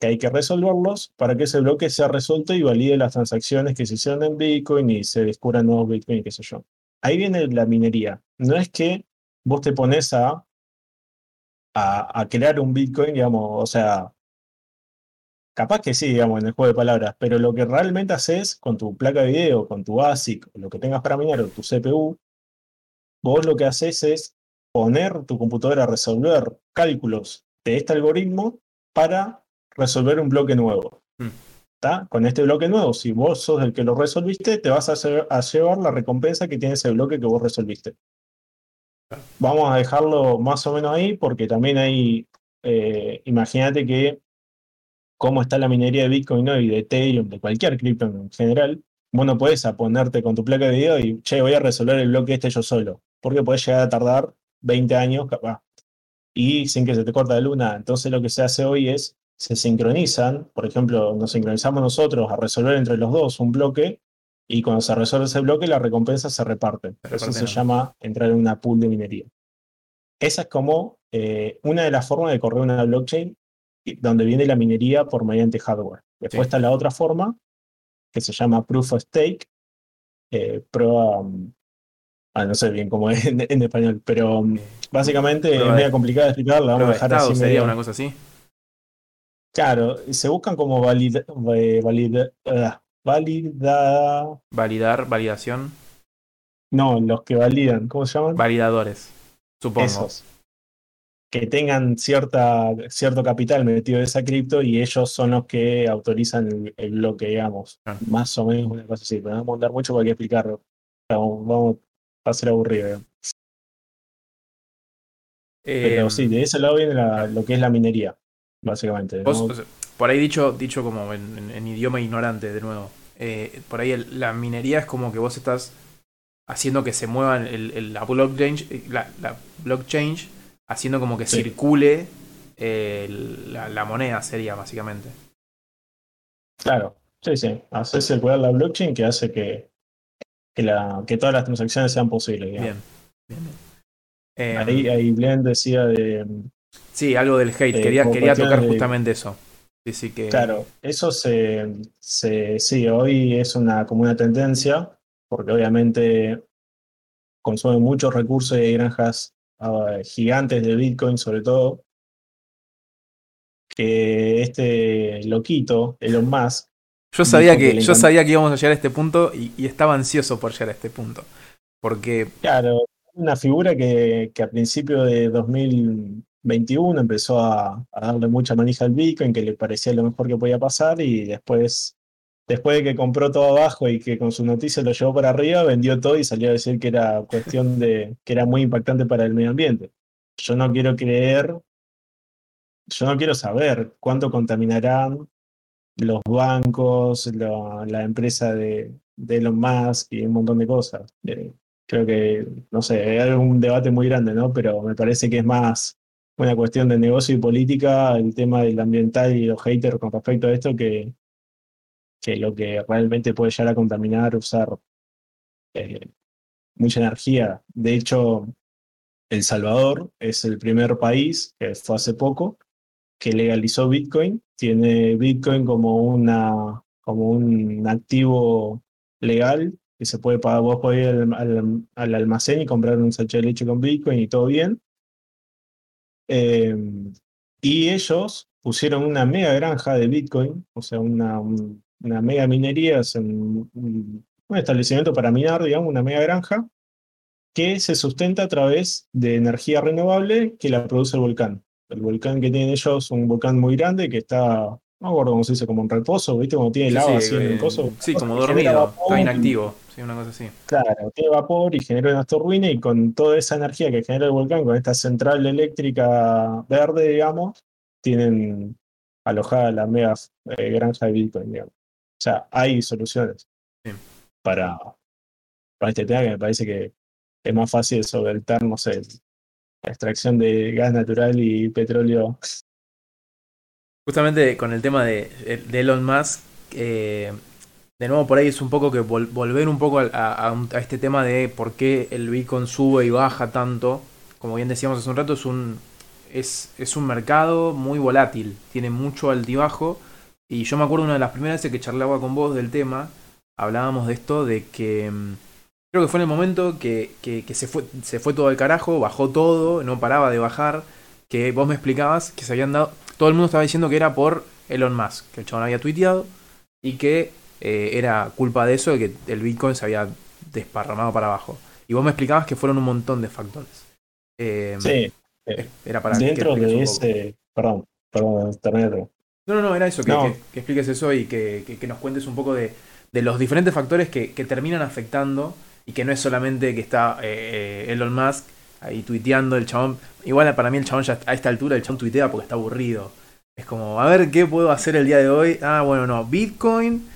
que hay que resolverlos para que ese bloque sea resuelto y valide las transacciones que se hicieron en Bitcoin y se descubran nuevos Bitcoin, qué sé yo. Ahí viene la minería. No es que vos te pones a, a, a crear un Bitcoin, digamos, o sea, Capaz que sí, digamos, en el juego de palabras, pero lo que realmente haces con tu placa de video, con tu ASIC, lo que tengas para minar, o tu CPU, vos lo que haces es poner tu computadora a resolver cálculos de este algoritmo para resolver un bloque nuevo. Hmm. Con este bloque nuevo, si vos sos el que lo resolviste, te vas a, llevar la recompensa que tiene ese bloque que vos resolviste. Vamos a dejarlo más o menos ahí porque también hay, eh, imagínate que cómo está la minería de Bitcoin y de Ethereum, de cualquier cripto en general, vos no podés ponerte con tu placa de video y, che, voy a resolver el bloque este yo solo, porque podés llegar a tardar 20 años capaz, y sin que se te corte la luna. Entonces lo que se hace hoy es, se sincronizan, por ejemplo, nos sincronizamos nosotros a resolver entre los dos un bloque, y cuando se resuelve ese bloque, las recompensas se reparten. Eso se llama entrar en una pool de minería. Esa es como eh, una de las formas de correr una blockchain donde viene la minería por mediante hardware. Después está la otra forma, que se llama Proof of Stake, eh, um, ah, no sé bien cómo es en, español, pero um, básicamente es medio complicado de explicar, la vamos a dejar así. sería una cosa así? Claro, se buscan como valida, eh, valida, uh, valida... Validar, validación. No, los que validan, ¿cómo se llaman? Validadores, supongo que tengan cierta, cierto capital metido de esa cripto y ellos son los que autorizan el, bloque, digamos. Ah. Más o menos una cosa así. Pero vamos a mandar mucho para que explicarlo. Vamos, a ser aburrido. Pero sí, de ese lado viene lo que es la minería, básicamente. por ahí dicho, dicho como en, idioma ignorante, de nuevo. Eh, por ahí la minería es como que vos estás haciendo que se muevan el, la blockchain, la, la blockchain haciendo como que circule eh, la, moneda, sería básicamente. Claro, sí, sí. Hace circular la blockchain que hace que, que, la, que todas las transacciones sean posibles. Bien, bien, bien. Eh, ahí, ahí Glenn decía de. sí, algo del hate. quería quería tocar de- justamente eso. Sí, sí que. Claro, eso se, se. Sí, hoy es una, como una tendencia, porque obviamente consume muchos recursos y hay granjas gigantes de Bitcoin, sobre todo. Que este loquito, Elon Musk, Yo sabía que yo sabía que íbamos a llegar a este punto y, y estaba ansioso por llegar a este punto. Porque Claro, una figura que, que a principio de 2021 empezó a, a darle mucha manija al Bitcoin, que le parecía lo mejor que podía pasar, y después, después de que compró todo abajo y que con su noticia lo llevó para arriba, vendió todo y salió a decir que era cuestión de, que era muy impactante para el medio ambiente. Yo no quiero creer, yo no quiero saber cuánto contaminarán los bancos, la, empresa de, de Elon Musk y un montón de cosas. Eh, creo que, no sé, es un debate muy grande, ¿no? Pero me parece que es más una cuestión de negocio y política, el tema del ambiental y los haters con respecto a esto, que, que lo que realmente puede llegar a contaminar, usar eh, mucha energía. De hecho, El Salvador es el primer país, que fue hace poco, que legalizó Bitcoin. Tiene Bitcoin como, una, como un activo legal que se puede pagar. Vos podés ir al, al- al almacén y comprar un sachet de leche con Bitcoin y todo bien. Eh, y ellos pusieron una mega granja de Bitcoin, o sea, una, un- una mega minería, es un, establecimiento para minar, digamos, una mega granja, que se sustenta a través de energía renovable que la produce el volcán. El volcán que tienen ellos es un volcán muy grande que está, no me acuerdo cómo se dice, como en reposo, ¿viste? Como tiene lava sí, así en el eh, coso. sí, como dormido, está y- inactivo. Sí, una cosa así. Claro, tiene vapor y genera unas turbinas y con toda esa energía que genera el volcán, con esta central eléctrica verde, digamos, tienen alojada la mega eh, granja de Bitcoin, digamos. O sea, hay soluciones Sí. para, para este tema que me parece que es más fácil solventar, no sé, la extracción de gas natural y petróleo. Justamente con el tema de, de Elon Musk, eh, de nuevo por ahí es un poco que vol- volver un poco a, a- a un- a este tema de por qué el Bitcoin sube y baja tanto. Como bien decíamos hace un rato, es un, es, es un mercado muy volátil, tiene mucho altibajo. Y yo me acuerdo una de las primeras veces que charlaba con vos del tema, hablábamos de esto, de que mm, creo que fue en el momento que, que- que se, fue, se fue todo al carajo, bajó todo, no paraba de bajar, que vos me explicabas que se habían dado, todo el mundo estaba diciendo que era por Elon Musk, que el chabón había tuiteado y que eh, era culpa de eso, de que el Bitcoin se había desparramado para abajo. Y vos me explicabas que fueron un montón de factores. Eh, Sí, Era para que dentro expliques de un poco. ese, perdón, perdón, terminé. No, no, no, era eso, que, No. que- que expliques eso y que, nos cuentes un poco de, de los diferentes factores que, terminan afectando y que no es solamente que está eh, eh, Elon Musk ahí tuiteando el chabón. Igual para mí el chabón ya a esta altura el chabón tuitea porque está aburrido. Es como, a ver qué puedo hacer el día de hoy. Ah, bueno, no, Bitcoin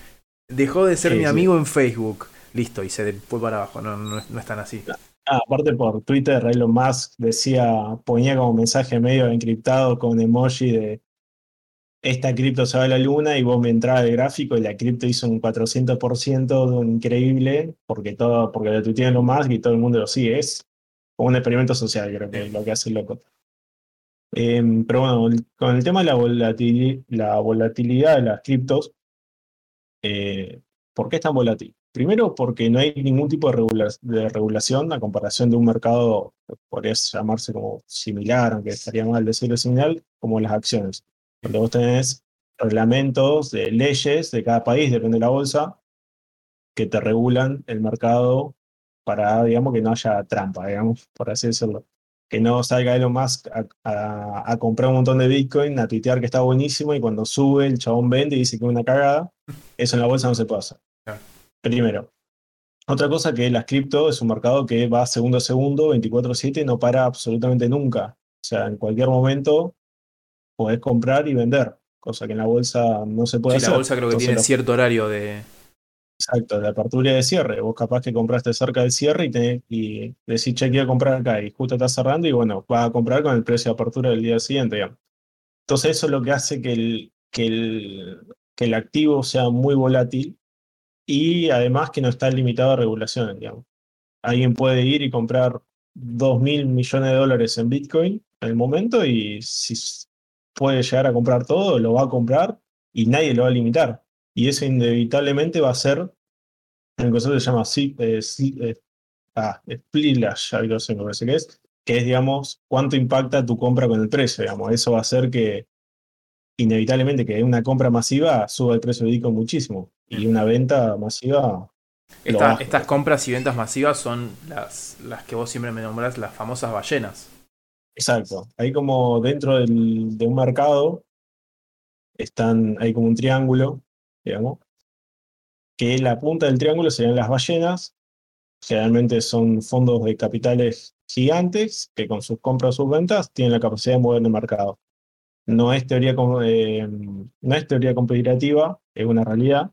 dejó de ser Sí, mi sí. amigo en Facebook. Listo, y se fue para abajo. No, no, no es tan así. Ah, aparte por Twitter, Elon Musk decía, ponía como mensaje medio encriptado con emoji de esta cripto se va a la luna y vos me entraba el gráfico y la cripto hizo un 400% increíble porque todo, porque lo tuitea Elon Musk y todo el mundo lo sigue. Es como un experimento social, creo que es lo que hace el loco. Em, pero bueno, con el tema de la, volatili- la volatilidad de las criptos, eh, ¿por qué es tan volátil? Primero, porque no hay ningún tipo de, regula- de regulación a comparación de un mercado podría llamarse como similar, aunque estaría mal decirlo similar, como las acciones. Donde vos tenés reglamentos de leyes de cada país, depende de la bolsa, que te regulan el mercado para, digamos, que no haya trampa, digamos, por así decirlo. Que no salga Elon Musk a, a- a comprar un montón de Bitcoin, a tuitear que está buenísimo y cuando sube el chabón vende y dice que es una cagada. Eso en la bolsa no se puede hacer. Claro. Primero. Otra cosa que las cripto es un mercado que va segundo a segundo, 24/7, no para absolutamente nunca. O sea, en cualquier momento podés comprar y vender, cosa que en la bolsa no se puede Sí, hacer. la bolsa creo que Entonces, tiene cierto horario de. Exacto, de apertura y de cierre. Vos capaz que compraste cerca del cierre y, tenés, y decís, che, quiero comprar acá y justo está cerrando y bueno, vas a comprar con el precio de apertura del día siguiente, digamos. Entonces eso es lo que hace que el, que el, que el activo sea muy volátil y además que no está limitado a regulaciones, digamos. Alguien puede ir y comprar 2 mil millones de dólares en Bitcoin en el momento y si puede llegar a comprar todo, lo va a comprar y nadie lo va a limitar. Y eso inevitablemente va a ser, el concepto se llama eh, eh, ah, Splilash, algo así me parece que es, que es, digamos, cuánto impacta tu compra con el precio, digamos. Eso va a hacer que inevitablemente que una compra masiva suba el precio de Bitcoin muchísimo y una venta masiva estas compras y ventas masivas son las, las que vos siempre me nombrás, las famosas ballenas. Exacto. Hay como dentro del, de un mercado, están, hay como un triángulo, digamos, que la punta del triángulo serían las ballenas. Generalmente son fondos de capitales gigantes que con sus compras o sus ventas tienen la capacidad de mover el mercado. No es teoría, eh, no es teoría competitiva, es una realidad.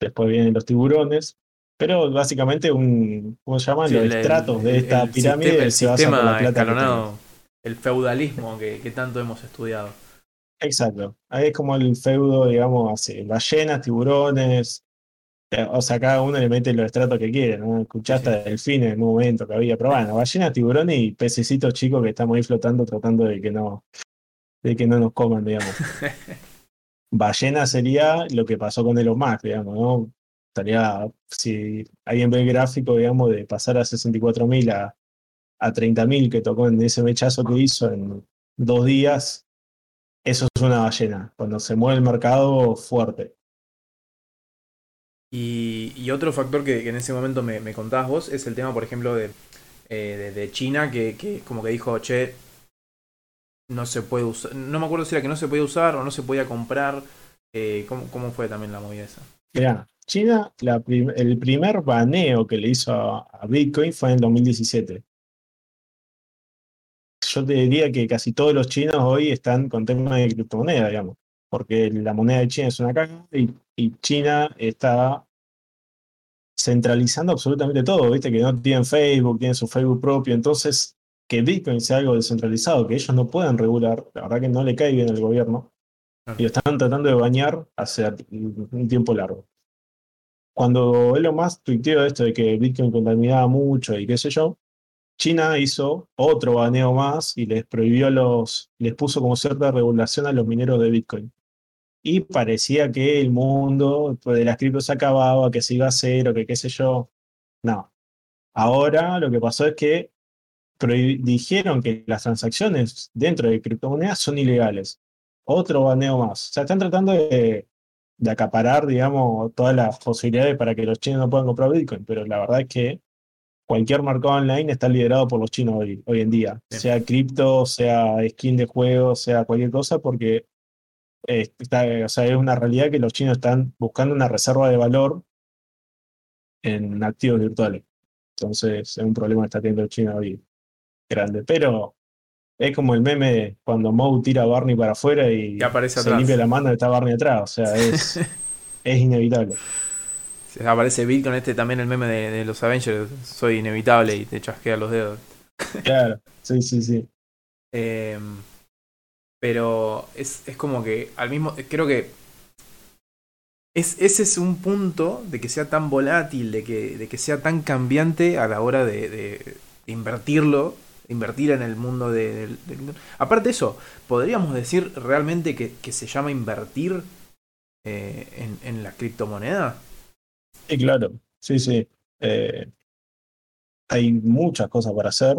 Después vienen los tiburones, pero básicamente un, ¿cómo se llama? los estratos de esta pirámide el sistema escalonado, el feudalismo que, tanto hemos estudiado. Exacto. Ahí es como el feudo, digamos, así, ballenas, tiburones. Eh, o sea, cada uno le mete los estratos que quiere, ¿no? Escuchaste sí. delfines en un momento que había, pero bueno, ballenas, tiburones y pececitos chicos que estamos ahí flotando tratando de que no, de que no nos coman, digamos. Ballena sería lo que pasó con Elon Musk, digamos, ¿no? estaría, si alguien ve el gráfico, digamos, de pasar a 64.000 a, a 30.000 que tocó en ese mechazo que hizo en dos días, eso es una ballena, cuando se mueve el mercado fuerte. Y, otro factor que, en ese momento me, me, contabas vos es el tema, por ejemplo, de, eh, de, China, que, que, como que dijo, che, no se puede usar, no me acuerdo si era que no se podía usar o no se podía comprar. Eh, ¿cómo, ¿Cómo fue también la movida esa? Mirá, China, el primer baneo que le hizo a, Bitcoin fue en el 2017. Yo te diría que casi todos los chinos hoy están con temas de criptomoneda, digamos, porque la moneda de China es una caja y, China está centralizando absolutamente todo, viste que no tienen Facebook, tienen su Facebook propio, entonces que Bitcoin sea algo descentralizado, que ellos no puedan regular, la verdad que no le cae bien al gobierno, y lo están tratando de bañar hace un tiempo largo. Cuando Elon Musk tuiteó esto de que Bitcoin contaminaba mucho y qué sé yo, China hizo otro baneo más y les prohibió los, les puso como cierta regulación a los mineros de Bitcoin. Y parecía que el mundo de las criptos se acababa, que se iba a cero, que qué sé yo. No. Ahora lo que pasó es que dijeron que las transacciones dentro de criptomonedas son ilegales. Otro baneo más. O sea, están tratando de de acaparar, digamos, todas las posibilidades para que los chinos no puedan comprar Bitcoin, pero la verdad es que cualquier mercado online está liderado por los chinos hoy, hoy en día, sea cripto, sea skin de juego, sea cualquier cosa, porque está, o sea, es una realidad que los chinos están buscando una reserva de valor en activos virtuales. Entonces es un problema que está teniendo el chino hoy grande. Pero es como el meme de cuando Moe tira a Barney para afuera y, se limpia la mano y está Barney atrás. O sea, es, es inevitable. Aparece Bill con este también el meme de, los Avengers. Soy inevitable y te chasquea los dedos. Claro, sí, sí, sí. Em, pero es, es como que al mismo. Creo que. Es, ese es un punto de que sea tan volátil, de que, de que sea tan cambiante a la hora de, de invertirlo invertir en el mundo de, Aparte de eso, ¿podríamos decir realmente que, se llama invertir eh, en, la criptomoneda? Sí, claro, sí, sí. Eh, hay muchas cosas para hacer.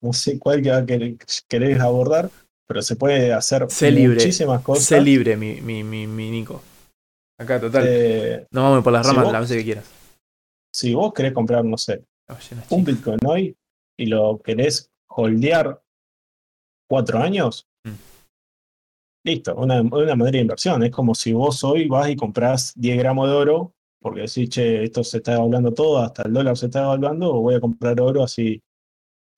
No sé cuál que querés abordar, pero se puede hacer muchísimas cosas. Sé libre, mi, mi, mi, Nico. Acá, total. Eh, no vamos por las ramas la vez que quieras. Si vos querés comprar, no sé, un Bitcoin hoy, y lo querés holdear cuatro años, mm. listo, una, una manera de inversión. Es como si vos hoy vas y compras 10 gramos de oro, porque decís, che, esto se está evaluando todo, hasta el dólar se está evaluando, o voy a comprar oro así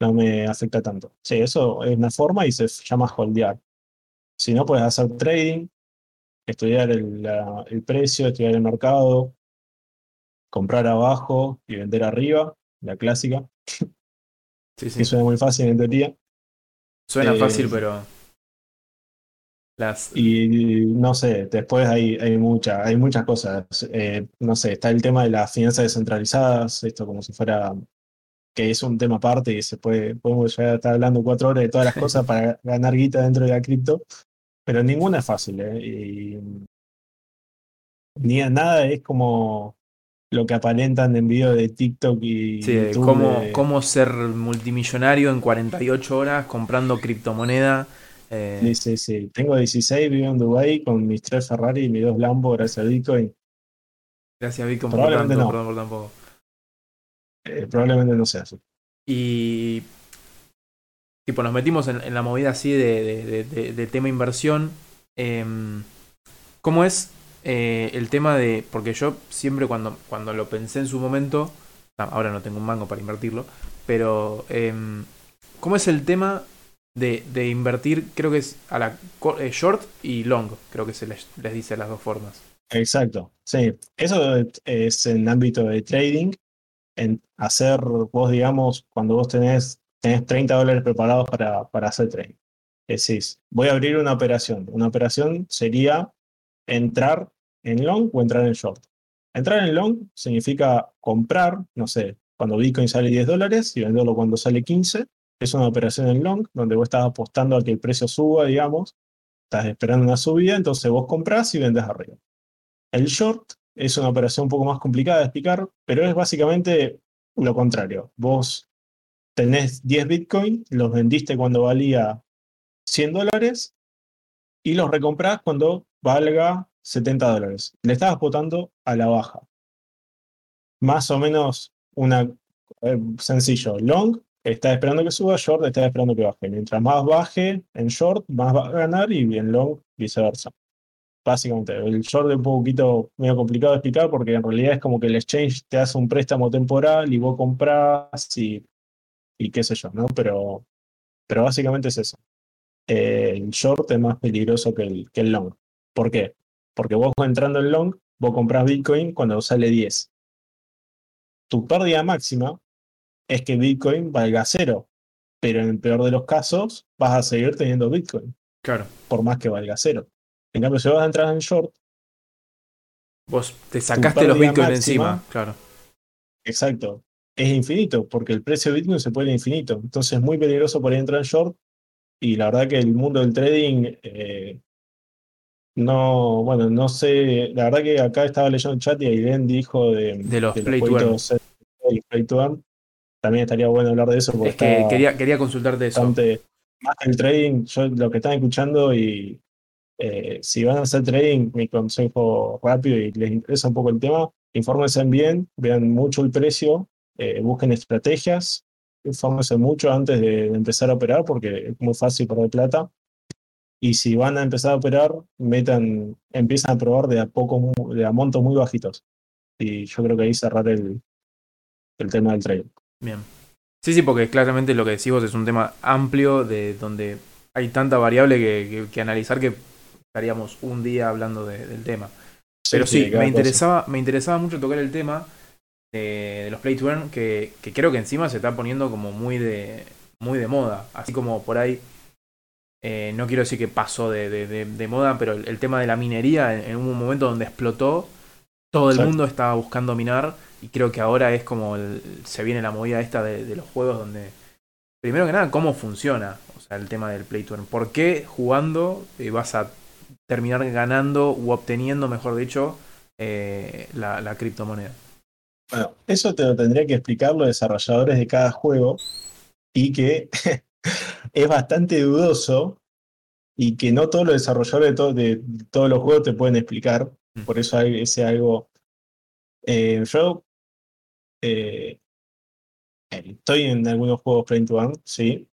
no me afecta tanto. Sí, eso es una forma y se llama holdear. Si no, puedes hacer trading, estudiar el, el precio, estudiar el mercado, comprar abajo y vender arriba, la clásica. Sí, sí. suena muy fácil en teoría. Suena eh, fácil, pero. Las... Y no sé, después hay, hay, mucha, hay muchas cosas. Eh, no sé, está el tema de las finanzas descentralizadas, esto como si fuera que es un tema aparte y se puede, podemos ya estar hablando cuatro horas de todas las cosas para ganar guita dentro de la cripto, pero ninguna es fácil, ¿eh? Y ni nada es como lo que aparentan en videos de TikTok y sí, YouTube cómo, cómo ser multimillonario en 48 horas comprando criptomoneda. Eh. Sí, sí, sí. Tengo 16, vivo en Dubai con mis tres Ferrari y mis dos Lambo gracias a Bitcoin. Gracias a Bitcoin probablemente por tanto, no. perdón por eh, probablemente no sea así. Y tipo, nos metimos en, la movida así de, de, tema inversión. Em, ¿Cómo es eh, el tema de. Porque yo siempre cuando, cuando lo pensé en su momento. ahora no tengo un mango para invertirlo. Pero. Em, ¿Cómo es el tema de, invertir? Creo que es a la eh, short y long. Creo que se les, les dice las dos formas. Exacto. Sí. Eso es en ámbito de trading. En hacer, vos digamos, cuando vos tenés, tenés 30 dólares preparados para, para hacer trading. Decís, voy a abrir una operación. Una operación sería entrar en long o entrar en short. Entrar en long significa comprar, no sé, cuando Bitcoin sale 10 dólares y venderlo cuando sale 15. Es una operación en long donde vos estás apostando a que el precio suba, digamos. Estás esperando una subida, entonces vos compras y vendes arriba. El short es una operación un poco más complicada de explicar, pero es básicamente lo contrario. Vos tenés 10 Bitcoin, los vendiste cuando valía 100 dólares y los recomprás cuando valga 70 dólares. Le estabas votando a la baja. Más o menos una eh, sencillo. Long está esperando que suba, short está esperando que baje. Mientras más baje en short, más va a ganar y en long viceversa. Básicamente, el short es un poquito medio complicado de explicar porque en realidad es como que el exchange te hace un préstamo temporal y vos compras y, y qué sé yo, ¿no? Pero, pero básicamente es eso. Eh, el short es más peligroso que el, que el long. ¿Por qué? Porque vos entrando en long, vos compras Bitcoin cuando sale 10. Tu pérdida máxima es que Bitcoin valga cero, pero en el peor de los casos vas a seguir teniendo Bitcoin. Claro. Por más que valga cero. En cambio, si vas a entrar en short, vos te sacaste los Bitcoin encima, claro. Exacto. Es infinito, porque el precio de Bitcoin se puede infinito. Entonces es muy peligroso por ahí entrar en short. Y la verdad que el mundo del trading eh, no, bueno, no sé. La verdad que acá estaba leyendo el chat y Aiden dijo de, de los, play, to También estaría bueno hablar de eso. Porque es que quería, quería consultarte eso. Más el trading, yo lo que están escuchando y eh, si van a hacer trading, mi consejo rápido y les interesa un poco el tema, infórmense bien, vean mucho el precio, eh, busquen estrategias, infórmense mucho antes de, empezar a operar porque es muy fácil perder plata y si van a empezar a operar, metan, empiezan a probar de a poco, de a montos muy bajitos. Y yo creo que ahí cerrar el, el tema del trading. Bien. Sí, sí, porque claramente lo que decís vos es un tema amplio de donde hay tanta variable que, analizar que estaríamos un día hablando del tema. Pero sí, me, interesaba, me interesaba mucho tocar el tema de, los play to earn, que, que, creo que encima se está poniendo como muy de, muy de moda. Así como por ahí eh, no quiero decir que pasó de, moda, pero el, tema de la minería en, un momento donde explotó, todo el mundo estaba buscando minar y creo que ahora es como se viene la movida esta de, los juegos donde, primero que nada, cómo funciona, o sea, el tema del play to earn. ¿Por qué jugando eh, vas a terminar ganando u obteniendo, mejor dicho, eh, la, la criptomoneda? Bueno, eso te lo tendría que explicar los desarrolladores de cada juego y que es bastante dudoso y que no todos los desarrolladores de, todos los juegos te pueden explicar. Mm. Por eso hay ese algo. Eh, yo eh, estoy en algunos juegos frame to earn, sí.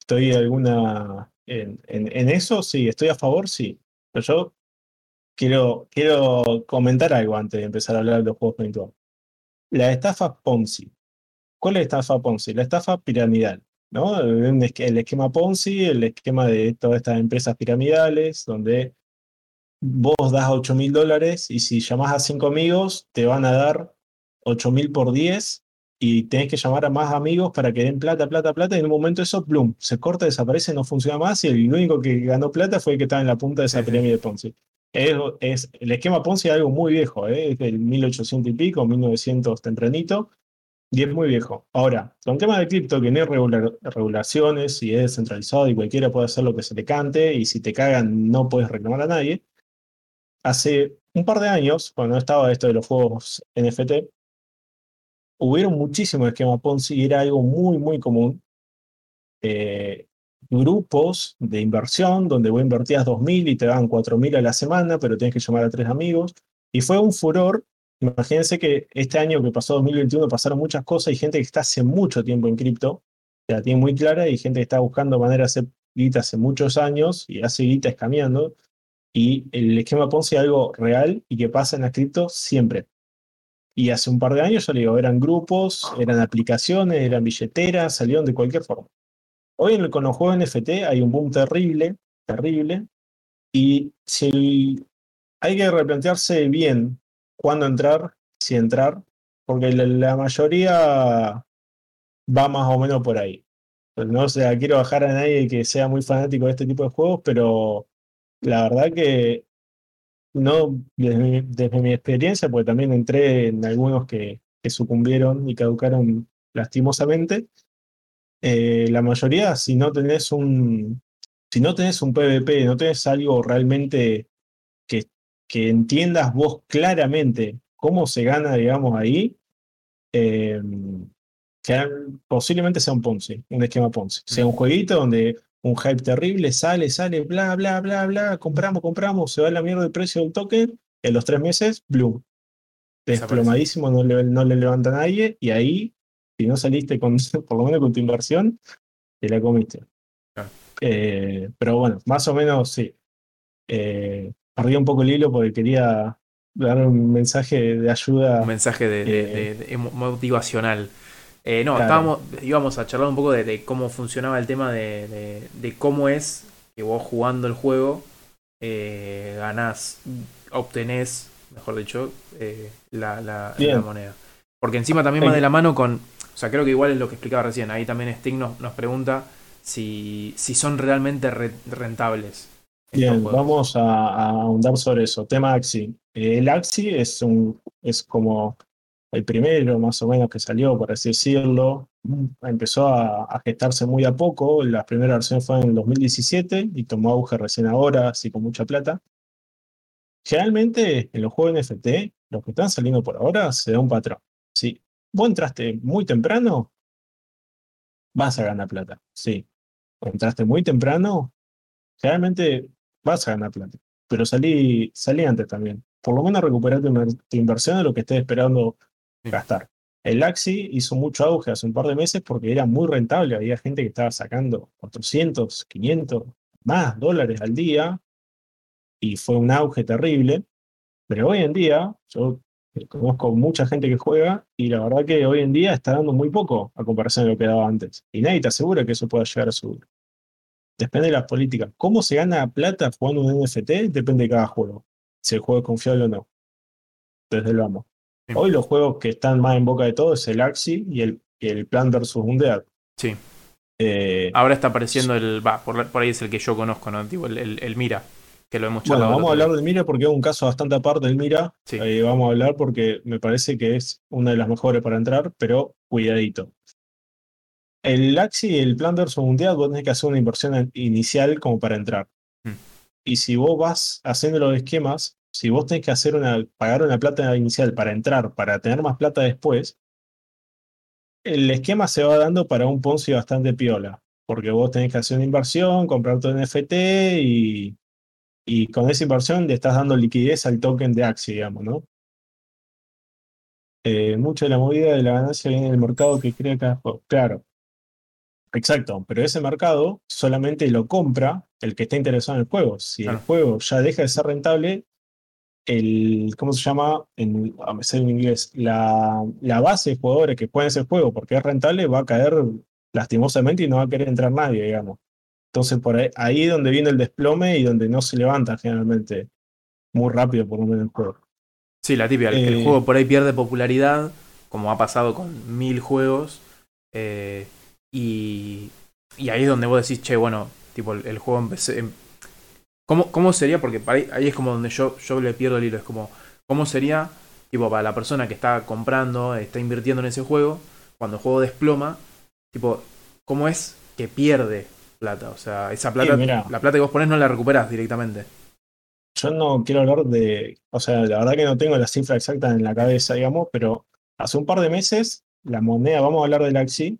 Estoy alguna en, en, eso, sí. Estoy a favor, sí. Pero yo quiero, quiero comentar algo antes de empezar a hablar de los juegos frame to earn. La estafa Ponzi. ¿Cuál es la estafa Ponzi? La estafa piramidal. ¿no? El esquema Ponzi, el esquema de todas estas empresas piramidales, donde vos das 8 mil dólares y si llamás a cinco amigos, te van a dar 8 mil por 10 y tenés que llamar a más amigos para que den plata, plata, plata, y en un momento eso, plum, se corta, desaparece, no funciona más y el único que ganó plata fue el que estaba en la punta de esa pirámide Ponzi. Es, el esquema Ponzi es algo muy viejo, ¿eh? es del 1800 y pico, 1900 tempranito, Y es muy viejo. Ahora, con tema de cripto, que no hay regulaciones y es descentralizado y cualquiera puede hacer lo que se le cante y si te cagan no puedes reclamar a nadie. Hace un par de años, cuando estaba esto de los juegos NFT, hubieron muchísimos esquemas Ponzi y era algo muy, muy común. Eh, grupos de inversión donde vos invertías 2.000 y te daban 4.000 a la semana, pero tienes que llamar a tres amigos. Y fue un furor. Imagínense que este año que pasó 2021 pasaron muchas cosas y gente que está hace mucho tiempo en cripto, que la tiene muy clara, y gente que está buscando manera de hacer guita hace muchos años y hace guita escameando. Y el esquema Ponzi es algo real y que pasa en la cripto siempre. Y hace un par de años, ya le digo, eran grupos, eran aplicaciones, eran billeteras, salieron de cualquier forma. Hoy con los juegos NFT hay un boom terrible, terrible, y si hay que replantearse bien cuándo entrar, si entrar, porque la, mayoría va más o menos por ahí. Pues no sé, quiero bajar a nadie que sea muy fanático de este tipo de juegos, pero la verdad que no, desde mi, experiencia, porque también entré en algunos que, que sucumbieron y caducaron lastimosamente, eh, la mayoría, si no tenés un, si no tenés un PvP, no tenés algo realmente que, que entiendas vos claramente cómo se gana, digamos, ahí, eh, que posiblemente sea un Ponzi, un esquema Ponzi. Sea un jueguito donde un hype terrible sale, sale, bla, bla, bla, bla, compramos, compramos, se va la mierda el precio del token, en los tres meses, bloom. Desplomadísimo, no le, no le levanta a nadie, y ahí si no saliste con, por lo menos con tu inversión, te la comiste. Eh, pero bueno, más o menos sí. Eh, perdí un poco el hilo porque quería dar un mensaje de ayuda. Un mensaje de, eh, motivacional. No, estábamos, íbamos a charlar un poco de, cómo funcionaba el tema de, cómo es que vos jugando el juego ganás, obtenés, mejor dicho, la, la, moneda. Porque encima también va de la mano con o sea, creo que igual es lo que explicaba recién. Ahí también Sting nos, pregunta si, si son realmente rentables. Bien, vamos a, ahondar sobre eso. Tema Axi. El Axi es, un, es como el primero más o menos que salió, por así decirlo. Empezó a, gestarse muy a poco. La primera versión fue en el 2017 y tomó auge recién ahora, así con mucha plata. Generalmente en los juegos NFT, los que están saliendo por ahora, se da un patrón. ¿sí? vos entraste muy temprano, vas a ganar plata, sí. entraste muy temprano, generalmente vas a ganar plata. Pero salí, salí antes también. Por lo menos recuperar tu, inversión de lo que estés esperando gastar. El Axi hizo mucho auge hace un par de meses porque era muy rentable. Había gente que estaba sacando 400, 500, más dólares al día y fue un auge terrible. Pero hoy en día, yo Conozco mucha gente que juega y la verdad que hoy en día está dando muy poco a comparación de lo que daba antes. Y nadie te asegura que eso pueda llegar a subir. Depende de las políticas. ¿Cómo se gana plata jugando un NFT? Depende de cada juego. Si el juego es confiable o no. Desde el vamos. Hoy los juegos que están más en boca de todo es el Axi y el, el Plan vs. Undead. Sí. Eh, Ahora está apareciendo el. Va, por, ahí es el que yo conozco, ¿no? el, el Mira lo hemos Bueno, vamos a hablar del Mira porque es un caso bastante aparte del Mira. Eh, vamos a hablar porque me parece que es una de las mejores para entrar, pero cuidadito. El Axi y el Plan son un día, vos tenés que hacer una inversión inicial como para entrar. Mm. Y si vos vas haciendo los esquemas, si vos tenés que hacer una, pagar una plata inicial para entrar, para tener más plata después, el esquema se va dando para un Ponzi bastante piola. Porque vos tenés que hacer una inversión, comprar tu NFT y, y con esa inversión le estás dando liquidez al token de Axi, digamos, ¿no? Eh, mucha de la movida de la ganancia viene del mercado que crea cada juego. Claro, exacto, pero ese mercado solamente lo compra el que está interesado en el juego. Si el juego ya deja de ser rentable, el, ¿cómo se llama? En, en inglés, la, la base de jugadores que pueden hacer juego porque es rentable va a caer lastimosamente y no va a querer entrar nadie, digamos. Entonces, por ahí, ahí es donde viene el desplome y donde no se levanta generalmente muy rápido, por lo menos el juego. Sí, la típica. el eh, juego por ahí pierde popularidad, como ha pasado con mil juegos. Eh, y, y, ahí es donde vos decís, che, bueno, tipo, el, juego empecé. Em, ¿Cómo, ¿Cómo, sería? Porque ahí, ahí, es como donde yo, yo le pierdo el hilo. Es como, ¿cómo sería, tipo, para la persona que está comprando, está invirtiendo en ese juego? cuando el juego desploma, tipo, ¿cómo es que pierde plata? O sea, esa plata, la plata que vos pones no la recuperás directamente. Yo no quiero hablar de, o sea, la verdad que no tengo la cifra exacta en la cabeza, digamos, pero hace un par de meses la moneda, vamos a hablar del Axi,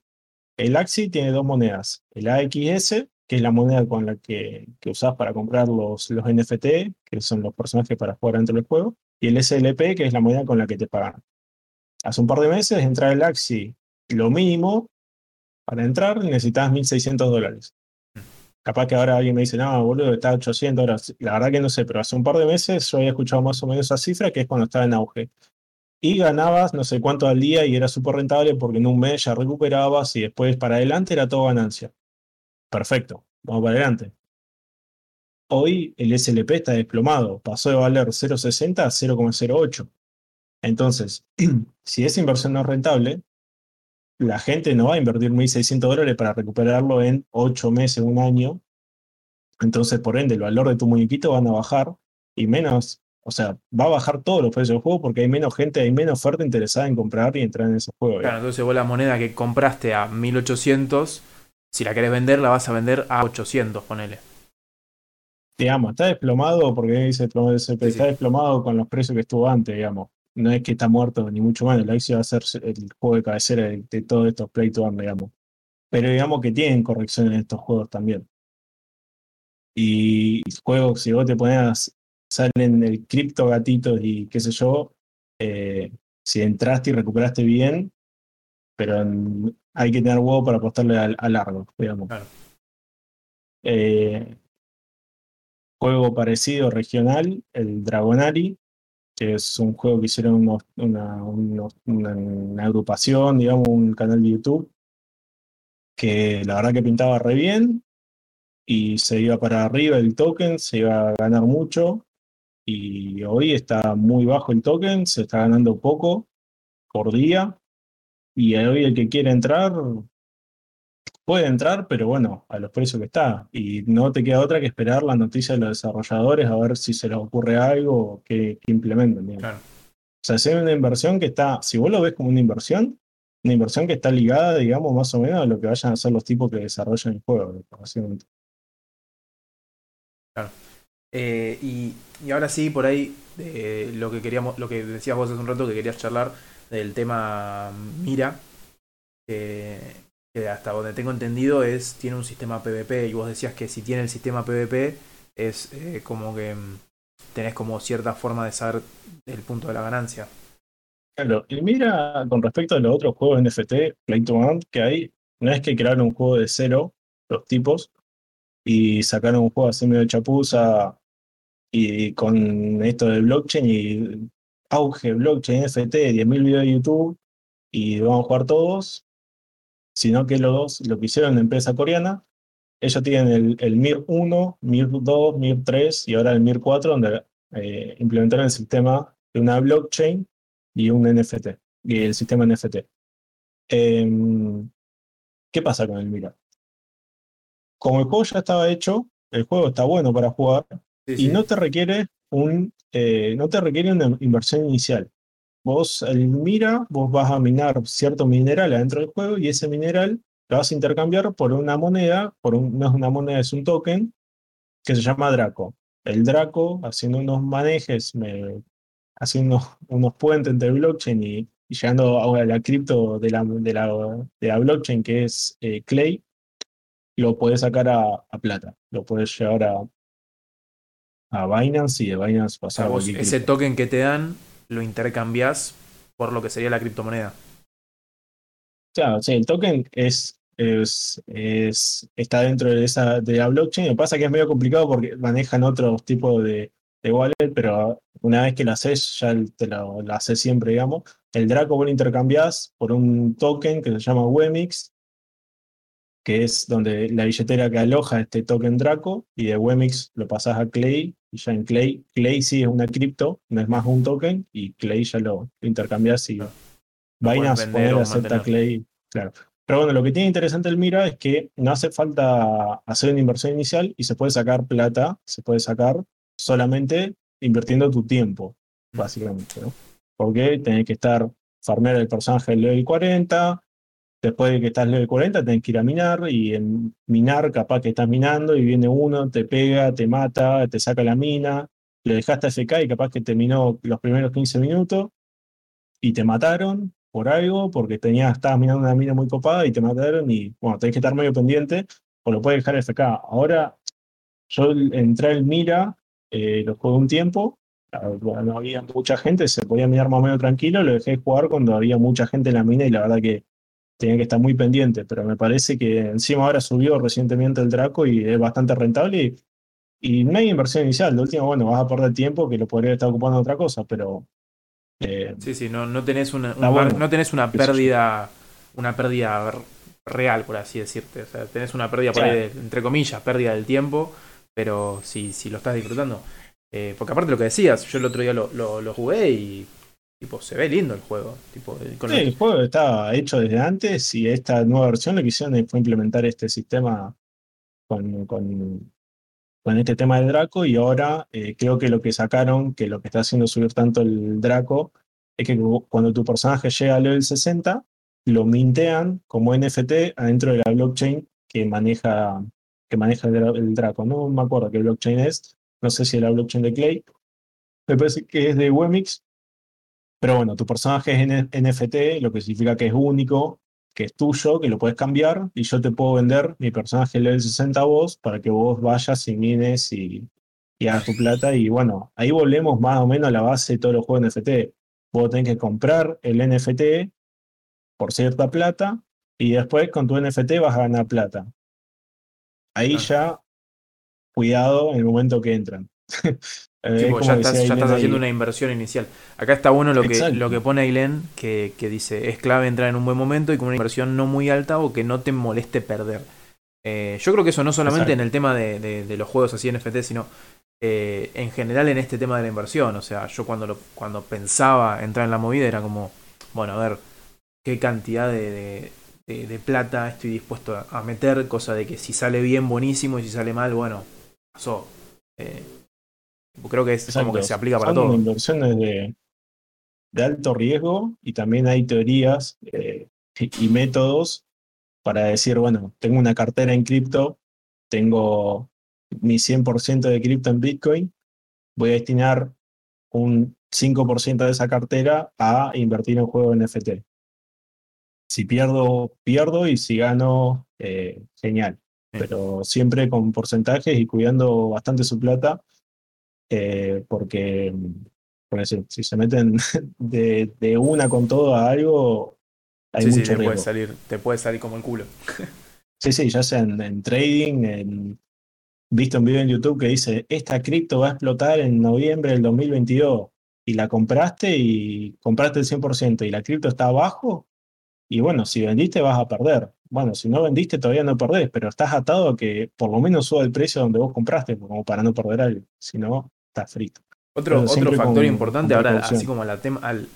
el Axi tiene dos monedas, el AXS, que es la moneda con la que, que usás para comprar los, los NFT, que son los personajes para jugar dentro del juego, y el SLP, que es la moneda con la que te pagan. Hace un par de meses entrar el Axi, lo mínimo, para entrar necesitas 1.600 dólares. Capaz que ahora alguien me dice, no, boludo, está a 800 dólares. La verdad que no sé, pero hace un par de meses yo había escuchado más o menos esa cifra, que es cuando estaba en auge. Y ganabas no sé cuánto al día y era súper rentable porque en un mes ya recuperabas y después para adelante era todo ganancia. Perfecto, vamos para adelante. Hoy el SLP está desplomado, pasó de valer 0,60 a 0,08. Entonces, si esa inversión no es rentable, la gente no va a invertir 1.600 dólares para recuperarlo en 8 meses, un año. Entonces, por ende, el valor de tu muñequito van a bajar y menos, o sea, va a bajar todos los precios del juego porque hay menos gente, hay menos oferta interesada en comprar y entrar en ese juego. Claro, entonces vos la moneda que compraste a 1800, si la querés vender, la vas a vender a 800, ponele. Digamos, está desplomado porque dice desplomado, Sí, está sí. desplomado con los precios que estuvo antes, digamos. No es que está muerto, ni mucho menos. El Axie va a ser el juego de cabecera de, de todos estos play to earn, digamos. Pero digamos que tienen corrección en estos juegos también. Y juegos, si vos te pones, salen el cripto gatitos y qué sé yo, eh, si entraste y recuperaste bien, pero en- hay que tener huevo para apostarle a, a largo, digamos. Claro. Eh, juego parecido regional, el Dragonari, que es un juego que hicieron unos- una, unos- una- una agrupación, digamos, un canal de YouTube, que la verdad que pintaba re bien y se iba para arriba el token, se iba a ganar mucho y hoy está muy bajo el token, se está ganando poco por día y hoy el que quiere entrar puede entrar, pero bueno, a los precios que está. Y no te queda otra que esperar la noticia de los desarrolladores a ver si se les ocurre algo o implementan. digamos. Claro. O sea, es una inversión que está, si vos lo ves como una inversión, una inversión que está ligada, digamos, más o menos a lo que vayan a hacer los tipos que desarrollan el juego, básicamente. Eh, y, y ahora sí, por ahí, eh, lo que queríamos, lo que decías vos hace un rato que querías charlar del tema Mira, que, hasta donde tengo entendido es, tiene un sistema PvP, y vos decías que si tiene el sistema PvP es eh, como que mm, tenés como cierta forma de saber el punto de la ganancia. Claro, y mira, con respecto a los otros juegos NFT, Play to Earn, que hay, no es que crearon un juego de cero, los tipos, y sacaron un juego así medio chapuza, y con esto de blockchain y auge, blockchain, NFT, 10.000 videos de YouTube, y vamos a jugar todos, sino que los dos, lo que hicieron en empresa coreana, ellos tienen el, el MIR 1, MIR 2, MIR 3 y ahora el MIR 4, donde eh, implementaron el sistema de una blockchain y un NFT, y el sistema NFT. Em, ¿Qué pasa con el Mira? Como el juego ya estaba hecho, el juego está bueno para jugar Sí, y sí. no te requiere eh, no te requiere una inversión inicial. Vos, Mira, vos vas a minar cierto mineral adentro del juego y ese mineral lo vas a intercambiar por una moneda, por no es una moneda, es un token que se llama Draco. El Draco, haciendo unos manejes, haciendo unos, puentes entre blockchain y, y llegando a la cripto de la, blockchain que es eh, Clay, lo puedes sacar a, a plata. Lo puedes llevar a, a Binance y de Binance O pasar sea, a vos cualquier ese token que te dan lo intercambiás por lo que sería la criptomoneda. Claro, sí, el token es, es, es- está dentro de esa de la blockchain. Lo que pasa es que es medio complicado porque manejan otros tipos de, de wallet, pero una vez que lo haces, ya te lo, lo haces siempre, digamos. El Draco vos lo intercambiás por un token que se llama Wemix, que es donde la billetera que aloja este token Draco, y de Wemix lo pasás a Clay, y ya en Clay, Clay sí es una cripto, no es más un token, y Clay ya lo, lo intercambiás y Claro. Lo puedes Binance vender poner o acepta. Clay, claro. Pero bueno, lo que tiene interesante el Mira es que no hace falta hacer una inversión inicial y se puede sacar plata, se puede sacar solamente invirtiendo tu tiempo, básicamente, ¿no? Porque tenés que estar farmear el personaje del level 40, Después de que estás level 40, tenés que ir a minar y en minar capaz que estás minando y viene uno, te pega, te mata, te saca la mina, lo dejaste FK y capaz que terminó los primeros 15 minutos y te mataron por algo, porque tenías, estabas mirando una mina muy copada y te mataron y bueno, tenés que estar medio pendiente o lo puedes dejar FK. Ahora, yo entré el Mira, eh, lo jugué un tiempo, no había mucha gente, se podía mirar más o menos tranquilo, lo dejé jugar cuando había mucha gente en la mina y la verdad que tenía que estar muy pendiente, pero me parece que encima ahora subió recientemente el Draco y es bastante rentable y, y no hay inversión inicial. De última, bueno, vas a perder tiempo que lo podría estar ocupando otra cosa, pero eh, sí, sí, no, no tenés una, no tenés una pérdida, una pérdida real, por así decirte. O sea, tenés una pérdida por ahí, entre comillas, pérdida del tiempo, pero si, si lo estás disfrutando. Eh, porque aparte lo que decías, yo el otro día lo, lo, jugué y tipo, se ve lindo el juego. Tipo, sí, el juego estaba hecho desde antes y esta nueva versión lo que hicieron fue implementar este sistema con, con, con este tema del Draco y ahora eh, creo que lo que sacaron, que lo que está haciendo subir tanto el Draco, es que cuando tu personaje llega al level 60, lo mintean como NFT adentro de la blockchain que maneja, que maneja el, Draco. No me acuerdo qué blockchain es, no sé si es la blockchain de Clay, me parece que es de Wemix, pero bueno, tu personaje es NFT, lo que significa que es único, que es tuyo, que lo puedes cambiar y yo te puedo vender mi personaje level 60 a vos para que vos vayas y mines y, y hagas tu plata. Y bueno, ahí volvemos más o menos a la base de todos los juegos NFT. Vos tenés que comprar el NFT por cierta plata y después con tu NFT vas a ganar plata. Ahí ya, cuidado en el momento que entran. Eh, ya estás, haciendo una inversión inicial. Acá está bueno lo que, lo que pone Ailén, que, que, dice, es clave entrar en un buen momento y con una inversión no muy alta o que no te moleste perder. Eh, yo creo que eso no solamente en el tema de, de, los juegos así NFT, sino eh, en general en este tema de la inversión. O sea, yo cuando, lo, cuando pensaba entrar en la movida era como, bueno, a ver, qué cantidad de, de plata estoy dispuesto a, meter, cosa de que si sale bien, buenísimo, y si sale mal, bueno, pasó. Creo que es como que se aplica para Son todo. inversiones de, de alto riesgo y también hay teorías eh, y métodos para decir, bueno, tengo una cartera en cripto, tengo mi 100% de cripto en Bitcoin, voy a destinar un 5% de esa cartera a invertir en juego NFT. Si pierdo, pierdo y si gano, eh, genial. Pero siempre con porcentajes y cuidando bastante su plata eh, porque, si, se meten de, una con todo a algo, hay mucho te Puede salir, te puede salir como el culo. Sí, sí, ya sea en, trading, en, visto un video en YouTube que dice, esta cripto va a explotar en noviembre del 2022 y la compraste y compraste el 100% y la cripto está abajo, y bueno, si vendiste vas a perder. Bueno, si no vendiste todavía no perdés, pero estás atado a que por lo menos suba el precio donde vos compraste, como para no perder algo. Si no, está frito. Otro, otro factor importante ahora, así como a la,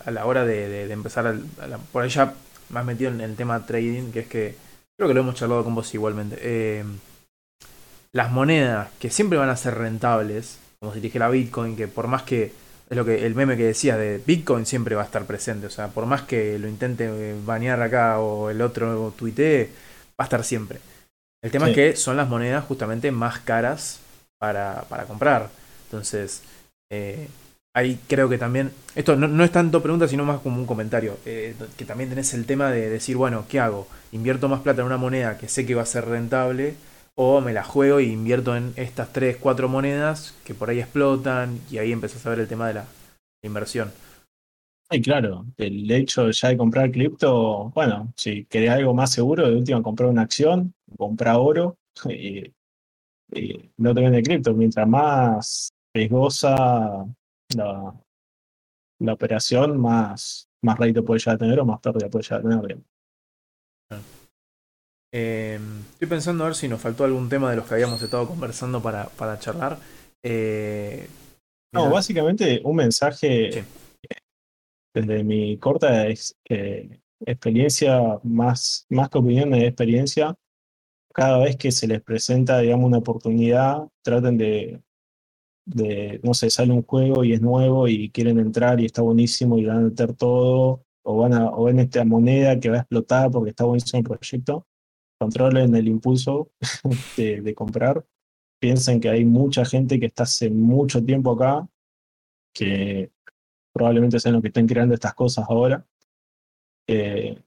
a la hora de, empezar, por ahí ya más metido en el tema trading, que es que creo que lo hemos charlado con vos igualmente. Eh, las monedas que siempre van a ser rentables, como si dijera Bitcoin, que por más que es lo que el meme que decía de Bitcoin siempre va a estar presente, o sea, por más que lo intente banear acá o el otro tuitee, va a estar siempre. El tema es que son las monedas justamente más caras para, para comprar. Entonces, eh, ahí creo que también, esto no, es tanto pregunta, sino más como un comentario, eh, que también tenés el tema de decir, bueno, ¿qué hago? ¿Invierto más plata en una moneda que sé que va a ser rentable? ¿O me la juego y invierto en estas 3, 4 monedas que por ahí explotan y ahí empezás a ver el tema de la inversión? Ay, claro, el hecho ya de comprar cripto, bueno, si querés algo más seguro, de última comprar una acción, comprar oro y, no te vende cripto. Mientras más riesgosa la, la operación, más, más rédito puede ya tener o más pérdida puede ya tener. Em, estoy pensando a ver si nos faltó algún tema de los que habíamos estado conversando para, para charlar. Eh, no, básicamente un mensaje desde mi corta experiencia, más, más que opinión de experiencia, cada vez que se les presenta, digamos, una oportunidad, traten de, de, no sé, sale un juego y es nuevo y quieren entrar y está buenísimo y van a meter todo, o, van a, o ven esta moneda que va a explotar porque está buenísimo el proyecto, controlen el impulso de, comprar. Piensen que hay mucha gente que está hace mucho tiempo acá, que probablemente sean los que estén creando estas cosas ahora. Eh,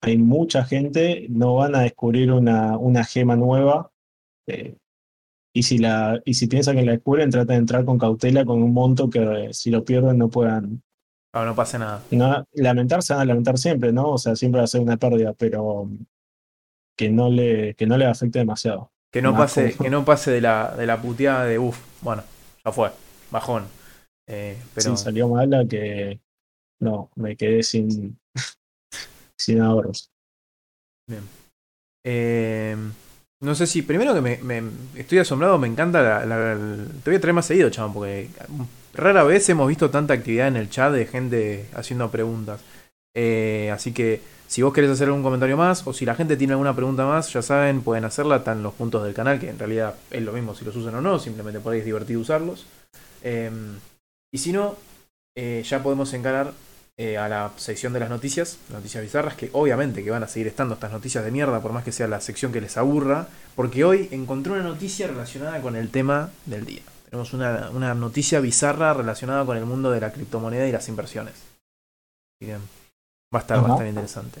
hay mucha gente, no van a descubrir una, una gema nueva. eh, y, si la, y si piensan que la descubren, traten de entrar con cautela con un monto que eh, si lo pierden no puedan. Claro, no pase nada. No, lamentarse van a lamentar siempre, ¿no? O sea, siempre va a ser una pérdida, pero que no le, que no le afecte demasiado. Que no Más pase, como- que no pase de la, de la puteada de uff, bueno, ya fue, bajón. Eh, pero salió mala, que no, me quedé sin, sin ahorros. eh, no sé si, primero que me, estoy asombrado, me encanta la, te voy a traer más seguido, chabón, porque rara vez hemos visto tanta actividad en el chat de gente haciendo preguntas. Eh, así que si vos querés hacer algún comentario más o si la gente tiene alguna pregunta más, ya saben, pueden hacerla, están los puntos del canal, que en realidad es lo mismo si los usan o no, simplemente por ahí es usarlos. Eh, y si no, eh, ya podemos encarar eh, a la sección de las noticias, noticias bizarras, que obviamente que van a seguir estando estas noticias de mierda, por más que sea la sección que les aburra, porque hoy encontré una noticia relacionada con el tema del día. Tenemos una, una noticia bizarra relacionada con el mundo de la criptomoneda y las inversiones. Que va a estar Ajá. bastante interesante.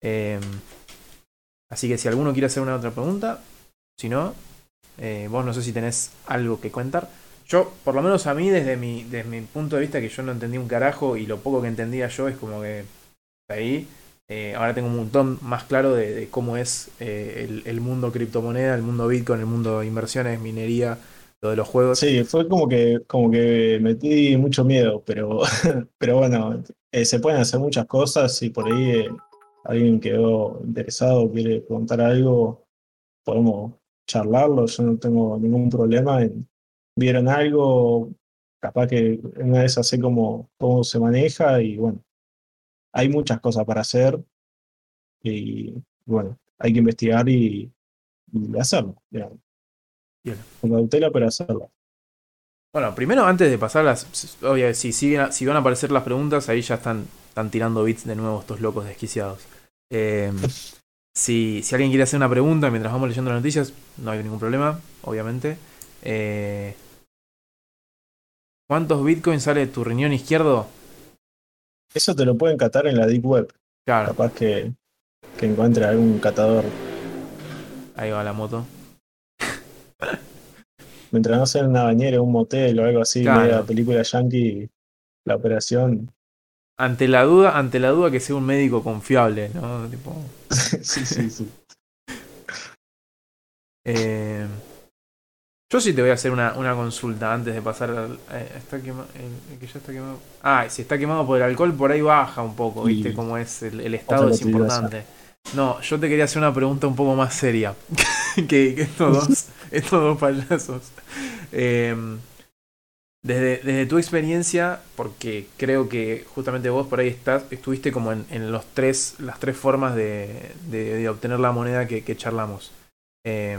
Eh, así que si alguno quiere hacer una otra pregunta, si no, eh, vos no sé si tenés algo que contar. Yo, por lo menos a mí, desde mi, desde mi punto de vista, que yo no entendí un carajo y lo poco que entendía yo es como que ahí, eh, ahora tengo un montón más claro de, cómo es eh, el, mundo criptomoneda, el mundo Bitcoin, el mundo inversiones, minería, lo de los juegos. Sí, fue como que, como que metí mucho miedo, pero, pero bueno, eh, se pueden hacer muchas cosas y por ahí alguien quedó interesado, quiere preguntar algo, podemos charlarlo, yo no tengo ningún problema en vieron algo, capaz que una vez sé cómo, cómo se maneja y bueno, hay muchas cosas para hacer y bueno, hay que investigar y, y hacerlo, digamos. Bien. Con cautela, pero hacerlo. Bueno, primero, antes de pasar las. Obvio, si, siguen- si van a aparecer las preguntas, ahí ya están, están tirando bits de nuevo estos locos desquiciados. Eh, si, si alguien quiere hacer una pregunta mientras vamos leyendo las noticias, no hay ningún problema, obviamente. Eh, ¿Cuántos bitcoins sale de tu riñón izquierdo? Eso te lo pueden catar en la Deep Web. Claro, Capaz que, que encuentre algún catador. ahí va la moto. Mientras no sea en una bañera, un motel o algo así, Claro. media película yankee, la operación. Ante la duda, ante la duda que sea un médico confiable, ¿no? Tipo, sí, sí, sí. Eh, yo sí te voy a hacer una, una consulta antes de pasar al. eh, está quema- el- el que ya está quemado. Ah, si está quemado por el alcohol, por ahí baja un poco, ¿viste? Cómo es el, el estado es importante. No, yo te quería hacer una pregunta un poco más seria que, que estos dos, estos dos payasos. Eh, desde, desde tu experiencia, porque creo que justamente vos por ahí estás, estuviste como en, en los tres, las tres formas de, de- de obtener la moneda que, que charlamos. Eh,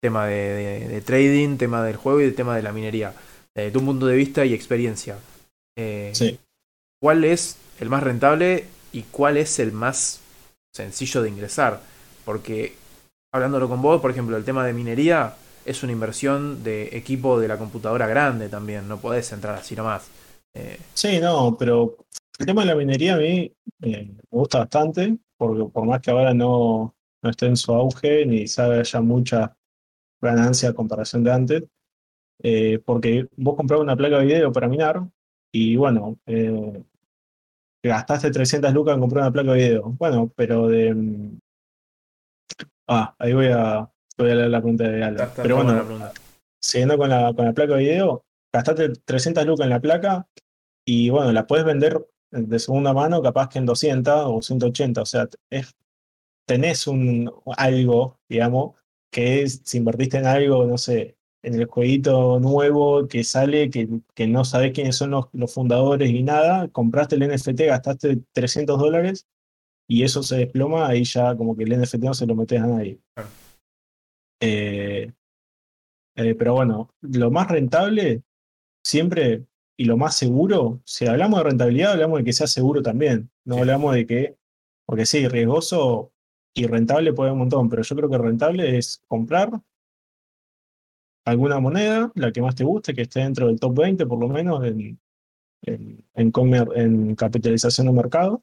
tema de, de- de trading, tema del juego y el tema de la minería. Desde tu punto de vista y experiencia. eh, Sí. ¿Cuál es el más rentable y cuál es el más sencillo de ingresar? Porque hablándolo con vos, por ejemplo, el tema de minería es una inversión de equipo de la computadora grande también, no podés entrar así nomás. Eh, Sí, no, pero el tema de la minería a mí eh, me gusta bastante, porque por más que ahora no, no esté en su auge, ni sabe haya mucha ganancia a comparación de antes, eh, porque vos comprabas una placa de video para minar y bueno, eh, gastaste 300 lucas en comprar una placa de video. Bueno, pero de... mm, Ah, ahí voy a, voy a leer la pregunta de está Pero bueno, siguiendo con la, con la placa de video, gastaste 300 lucas en la placa y bueno, la puedes vender de segunda mano capaz que en 200 o 180, o sea, es, tenés un, algo, digamos, que es, si invertiste en algo, no sé, en el jueguito nuevo que sale, que, que no sabés quiénes son los, los fundadores y nada, compraste el NFT, gastaste 300 dólares y eso se desploma, ahí ya como que el NFT no se lo metes a nadie. Eh, eh, pero bueno, lo más rentable siempre, y lo más seguro, si hablamos de rentabilidad, hablamos de que sea seguro también. No Sí. hablamos de que, porque sí, riesgoso y rentable puede haber un montón, pero yo creo que rentable es comprar alguna moneda, la que más te guste, que esté dentro del top 20 por lo menos en, en, en comer- en capitalización de mercado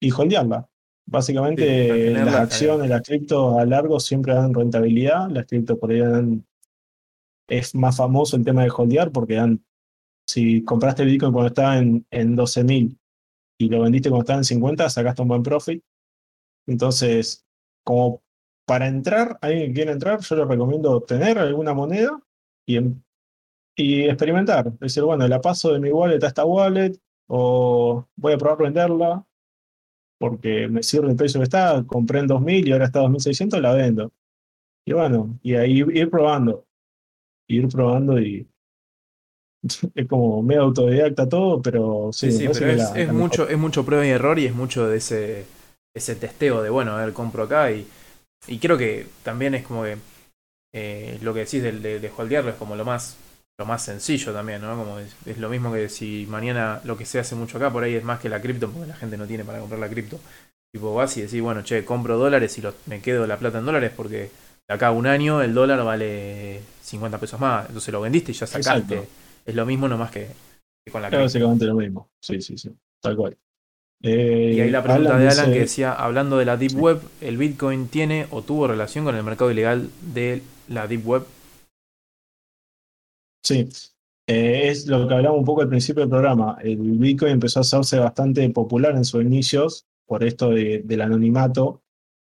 y holdearla. Básicamente Sí, las acciones, las cripto a largo siempre dan rentabilidad, las cripto por ahí dan, es más famoso el tema de holdear porque dan, si compraste Bitcoin cuando estaba en, en 12.000 y lo vendiste cuando estaba en 50, sacaste un buen profit. Entonces, como para entrar, alguien que quiera entrar, yo le recomiendo tener alguna moneda y, em- y experimentar. Decir, bueno, la paso de mi wallet a esta wallet o voy a probar venderla porque me sirve el precio que está, compré en 2000 y ahora está 2600, la vendo. Y bueno, y ahí ir probando, ir probando y es como medio autodidacta todo, pero sí, Sí, pero es, la- es la mucho, mejor. es mucho prueba y error y es mucho de ese, ese testeo de, bueno, a ver, compro acá y, y creo que también es como que eh, lo que decís del- de, de, holdearlo es como lo más lo más sencillo también, ¿no? Como es, es lo mismo que si mañana lo que se hace mucho acá por ahí es más que la cripto, porque la gente no tiene para comprar la cripto. Tipo, vas y decís, bueno, che, compro dólares y lo- me quedo la plata en dólares porque de acá a un año el dólar vale 50 pesos más. Entonces lo vendiste y ya sacaste. Exacto. Es lo mismo nomás que, que con la cripto. básicamente lo mismo. Sí, sí, sí. Tal cual. Eh, Y ahí la pregunta Alan de Alan dice- que decía, hablando de la Deep Sí. Web, ¿el Bitcoin tiene o tuvo relación con el mercado ilegal de la Deep Web? Sí, Eh, es lo que hablamos un poco al principio del programa. El Bitcoin empezó a hacerse bastante popular en sus inicios por esto de- del anonimato.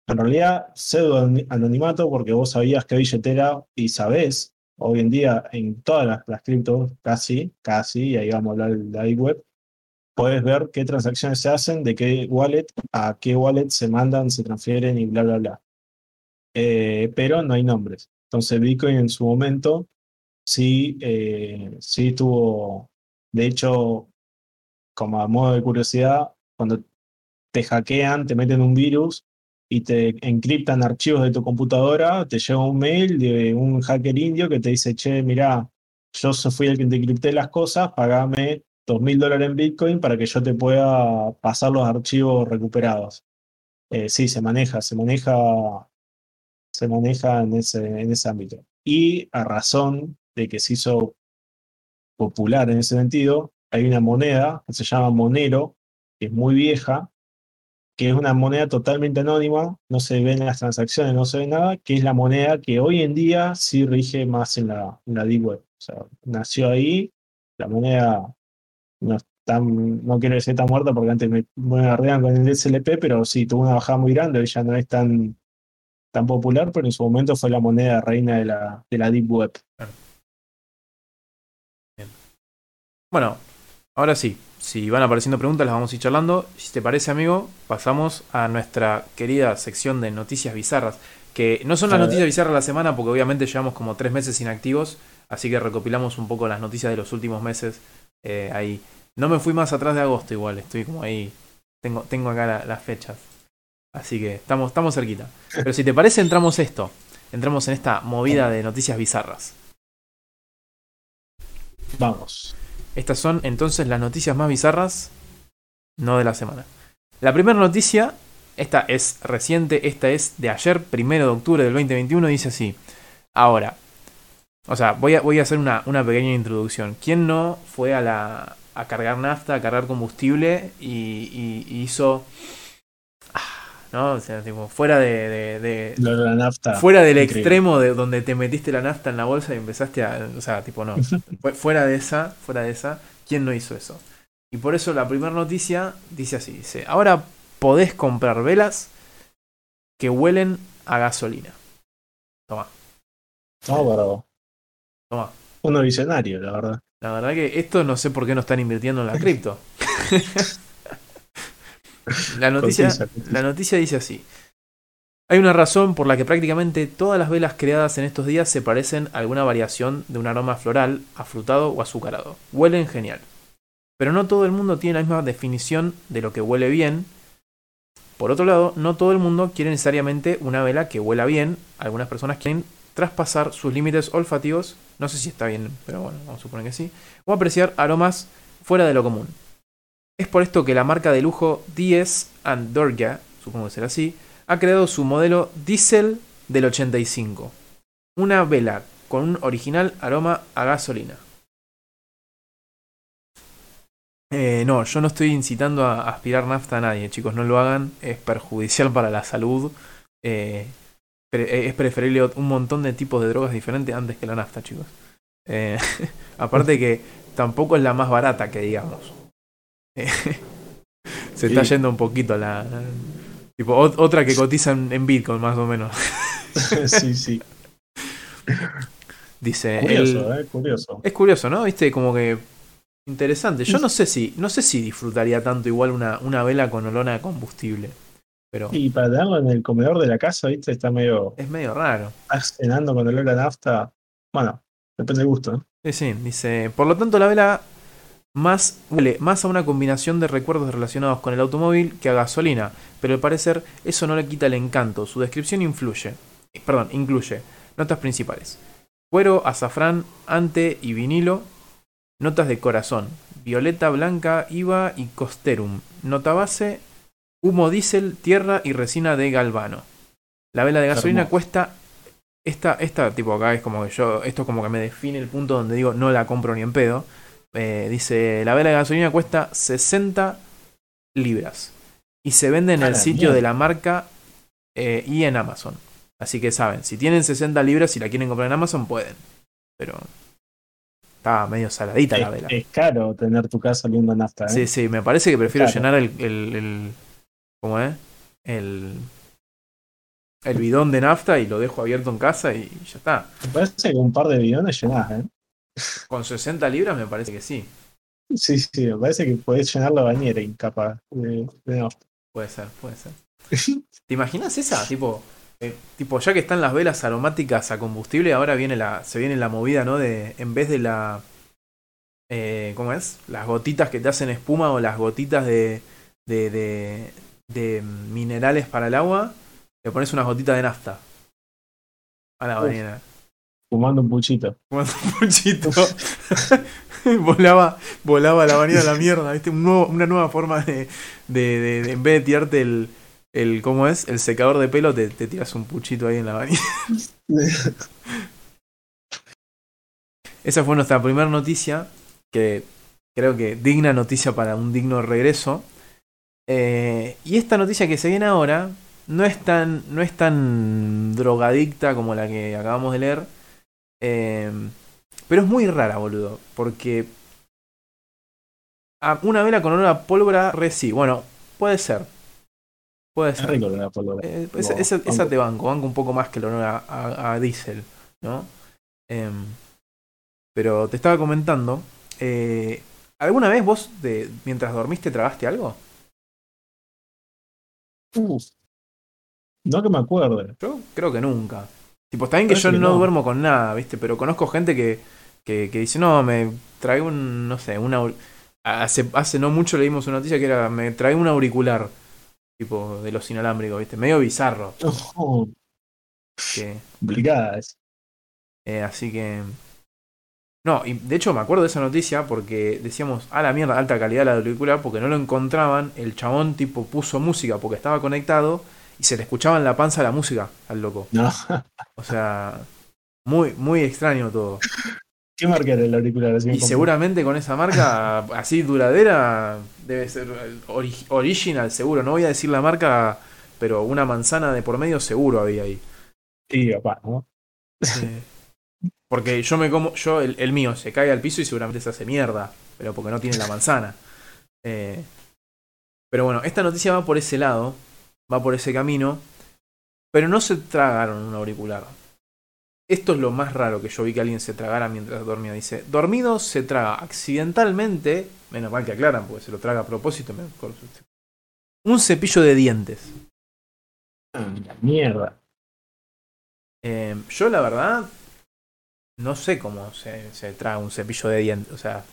En realidad, pseudo anonimato porque vos sabías qué billetera y sabés, hoy en día en todas las, las criptos, casi, casi, y ahí vamos a hablar de la Deep Web, podés ver qué transacciones se hacen, de qué wallet a qué wallet se mandan, se transfieren y bla, bla, bla. Eh, pero no hay nombres. Entonces Bitcoin en su momento sí, eh, sí tuvo, de hecho, como a modo de curiosidad, cuando te hackean, te meten un virus y te encriptan archivos de tu computadora, te llega un mail de un hacker indio que te dice, che, mirá, yo fui el que te encripté las cosas, pagame dos mil dólares en Bitcoin para que yo te pueda pasar los archivos recuperados. Eh, sí, se maneja, se maneja, se maneja en ese, en ese ámbito. Y a razón de que se hizo popular en ese sentido, hay una moneda que se llama Monero, que es muy vieja, que es una moneda totalmente anónima, no se ven las transacciones, no se ve nada, que es la moneda que hoy en día sí rige más en la, en la Deep Web. O sea, nació ahí, la moneda no está, no quiero decir está muerta porque antes me, me arreglan con el SLP, pero sí, tuvo una bajada muy grande, ya no es tan, tan popular, pero en su momento fue la moneda reina de la, de la Deep Web. Bueno, ahora sí, si van apareciendo preguntas las vamos a ir charlando. Si te parece, amigo, pasamos a nuestra querida sección de noticias bizarras. Que no son las noticias bizarras de la semana, porque obviamente llevamos como tres meses inactivos. Así que recopilamos un poco las noticias de los últimos meses. Eh, ahí. No me fui más atrás de agosto igual, estoy como ahí. Tengo, tengo acá la- las fechas. Así que estamos, estamos cerquita. Pero si te parece, entramos esto. Entramos en esta movida de noticias bizarras. Vamos. Estas son entonces las noticias más bizarras, no de la semana. La primera noticia, esta es reciente, esta es de ayer, primero de octubre del 2021, dice así. Ahora, o sea, voy a, voy a hacer una, una pequeña introducción. ¿Quién no fue a, la, a cargar nafta, a cargar combustible y, y- y hizo... ah, ¿No? O sea, tipo, fuera de- de- de, la nafta. Fuera del increíble. extremo de donde te metiste la nafta en la bolsa y empezaste a. O sea, tipo, no. Fue- Fuera de esa, fuera de esa, ¿quién no hizo eso? Y por eso la primera noticia dice así: dice, ahora podés comprar velas que huelen a gasolina. Toma, No, pero toma. uno visionario, la verdad. La verdad que esto no sé por qué no están invirtiendo en la cripto. la, noticia, Cotiza, cotiza. la noticia dice así. Hay una razón por la que prácticamente todas las velas creadas en estos días se parecen a alguna variación de un aroma floral, afrutado o azucarado. Huelen genial. Pero no todo el mundo tiene la misma definición de lo que huele bien. Por otro lado, no todo el mundo quiere necesariamente una vela que huela bien. Algunas personas quieren traspasar sus límites olfativos, no sé si está bien, pero bueno, vamos a suponer que sí, o apreciar aromas fuera de lo común. Es por esto que la marca de lujo Diez and Dorga, supongo que será así, ha creado su modelo Diesel del 85. Una vela con un original aroma a gasolina. Eh, no, yo no estoy incitando a aspirar nafta a nadie, chicos, no lo hagan, es perjudicial para la salud. Eh, es preferible un montón de tipos de drogas diferentes antes que la nafta, chicos. Eh, aparte que tampoco es la más barata que digamos. Eh, se está yendo un poquito la... Tipo, ot- otra que cotiza en, en Bitcoin más o menos. sí, sí. Dice... Curioso, el- eh, curioso. Es curioso, ¿no? Viste, como que interesante. Yo no sé si, no sé si disfrutaría tanto igual una, una vela con olor a combustible. Pero Y para tenerlo en el comedor de la casa, ¿viste? Está medio. es medio raro. Estás cenando con olor a nafta. Bueno, depende del gusto, ¿no? Sí, sí, dice. Por lo tanto, la vela más huele más a una combinación de recuerdos relacionados con el automóvil que a gasolina. Pero al parecer, eso no le quita el encanto. Su descripción influye. eh, Perdón, incluye notas principales. Cuero, azafrán, ante y vinilo. Notas de corazón. Violeta, blanca, IVA y costerum. Nota base. Humo diésel, tierra y resina de galvano. La vela de gasolina Hermoso. cuesta. Esta, esta, tipo acá es como que yo. Esto es como que me define el punto donde digo no la compro ni en pedo. Eh, dice: La vela de gasolina cuesta 60 libras. Y se vende en el sitio de la marca eh, y en Amazon. Así que saben, si tienen 60 libras y la quieren comprar en Amazon, pueden. Pero. Está medio saladita la vela. Es, caro tener tu casa oliendo nafta, ¿eh? Sí, sí, me parece que prefiero Claro. llenar el, el, el- ¿Cómo es? El. El bidón de nafta y lo dejo abierto en casa y ya está. Me parece que un par de bidones llenás, ¿eh? Con 60 libras me parece que sí. Sí, sí, me parece que podés llenar la bañera incapaz de, de nafta. Puede ser, puede ser. ¿Te imaginas esa? Tipo, eh, tipo, ya que están las velas aromáticas a combustible, ahora viene la, se viene la movida, ¿no? De, en vez de la, eh, ¿cómo es? Las gotitas que te hacen espuma o las gotitas de, de, de, de minerales para el agua, le pones unas gotitas de nafta a la bañera. Fumando un puchito. Fumando un puchito. volaba, volaba la bañera a la mierda, ¿viste? Un nuevo- una nueva forma de, de, de- de- en vez de tirarte el, el, ¿cómo es? El secador de pelo, te, te tiras un puchito ahí en la bañera. Esa fue nuestra primera noticia, que creo que digna noticia para un digno regreso. Eh, y esta noticia que se viene ahora no es tan, no es tan drogadicta como la que acabamos de leer. eh, pero es muy rara, boludo. Porque a una vela con olor a pólvora, re sí. Bueno, puede ser. Puede Es ser. pólvora. Eh, esa, te banco, banco un poco más que el olor a, a, a diésel, ¿no? Em, pero te estaba comentando, ¿alguna vez vos, de, mientras dormiste, tragaste algo? Uf. No que me acuerde. Yo creo que nunca. Tipo, está bien que yo que no, no. duermo con nada, ¿viste? Pero conozco gente que, que, que dice, no, me trae un, no sé, una... Hace, hace no mucho leímos una noticia que era, me trae un auricular, tipo, de los inalámbricos, ¿viste? Medio bizarro. Oh, Que. Eh, así que. No, y de hecho me acuerdo de esa noticia porque decíamos, a la mierda, alta calidad la película, porque no lo encontraban. El chabón, tipo, puso música porque estaba conectado y se le escuchaba en la panza la música al loco. No. O sea, muy, muy extraño todo. ¿Qué marca era el auricular? Y seguramente con esa marca así duradera debe ser ori- original, seguro. No voy a decir la marca, pero una manzana de por medio seguro había ahí. Sí, papá, ¿no? Eh, porque yo me como, yo el, el mío se cae al piso y seguramente se hace mierda, pero porque no tiene la manzana. Eh, pero bueno, esta noticia va por ese lado, va por ese camino, pero no se tragaron un auricular. Esto es lo más raro que yo vi que alguien se tragara mientras dormía. Dice, dormido se traga accidentalmente, menos mal que aclaran porque se lo traga a propósito, mejor. un cepillo de dientes. Ah, la mierda. Eh, yo la verdad no sé cómo se, se traga un cepillo de dientes. O sea,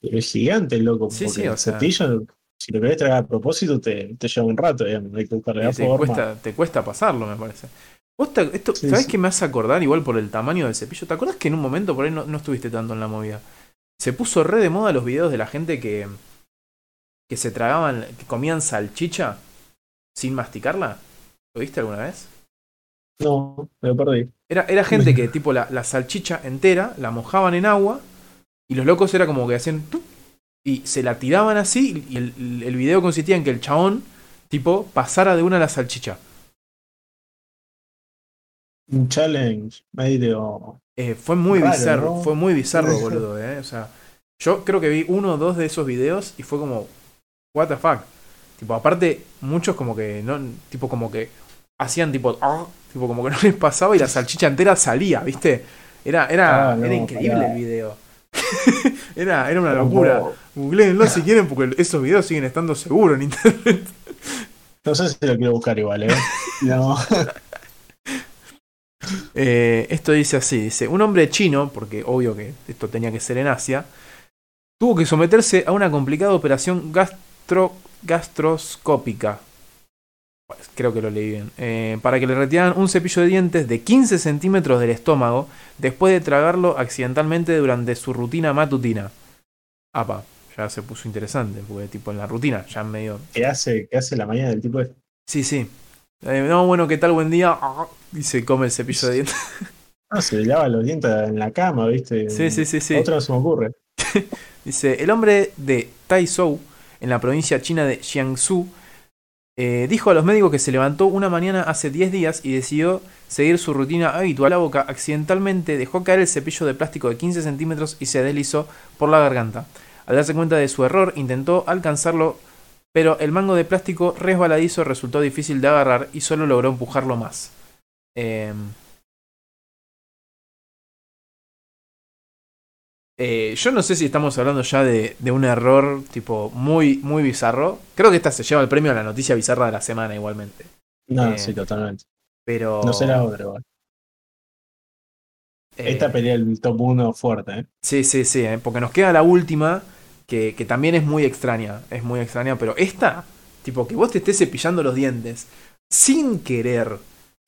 Pero es gigante, loco. Sí, sí, o el sea- cepillo, si lo querés tragar a propósito, te, te lleva un rato, digamos. Hay que buscarle la te forma. cuesta, te cuesta pasarlo, me parece. ¿Vos te- esto, Sí, ¿Sabés sí. qué me hace acordar igual por el tamaño del cepillo? ¿Te acuerdas que en un momento por ahí no, no estuviste tanto en la movida? se puso re de moda los videos de la gente que, que se tragaban, que comían salchicha sin masticarla. ¿Lo viste alguna vez? No, me lo perdí. Era, era gente que, tipo, la, la salchicha entera la mojaban en agua y los locos era como que hacían. Y se la tiraban así y el, el video consistía en que el chabón, tipo, pasara de una a la salchicha. Un challenge medio. Eh, fue muy Raro, bizarro, ¿no? fue muy bizarro, boludo, eh. O sea, yo creo que vi uno o dos de esos videos y fue como, what the fuck. Tipo, aparte, muchos como que, no, tipo, como que hacían tipo, tipo, como que no les pasaba y la salchicha entera salía, ¿viste? Era, era, Ah, no, era increíble el video. era, era una locura. Googleenlo si quieren, porque esos videos siguen estando seguros en internet. No sé si lo quiero buscar igual, ¿eh? No. Eh, esto dice así, dice, un hombre chino, porque obvio que esto tenía que ser en Asia, tuvo que someterse a una complicada operación gastro, gastroscópica. Pues, creo que lo leí bien. eh, para que le retiraran un cepillo de dientes de 15 centímetros del estómago después de tragarlo accidentalmente durante su rutina matutina. Apa, ya se puso interesante, porque tipo en la rutina, ya medio ¿Qué hace, qué hace la mañana del tipo este? Sí, sí. Eh, no, bueno, ¿qué tal? Buen día. Ah, Y se come el cepillo de dientes. No, se lava los dientes en la cama, ¿viste? Sí, sí, sí, sí. Otra no se me ocurre. Dice, el hombre de Taizhou, en la provincia china de Jiangsu, eh, dijo a los médicos que se levantó una mañana hace 10 días y decidió seguir su rutina habitual. La boca accidentalmente dejó caer el cepillo de plástico de 15 centímetros y se deslizó por la garganta. Al darse cuenta de su error, intentó alcanzarlo, pero el mango de plástico resbaladizo resultó difícil de agarrar y solo logró empujarlo más. Eh, eh, yo no sé si estamos hablando ya de, de un error tipo muy, muy bizarro. Creo que esta se lleva el premio a la noticia bizarra de la semana igualmente. No, Eh, sí, totalmente. Pero... No será otra, igual. eh, Esta pelea el top 1 fuerte, ¿eh? Sí, sí, sí, porque nos queda la última, que, que también es muy extraña, es muy extraña, pero esta, tipo, que vos te estés cepillando los dientes, sin querer,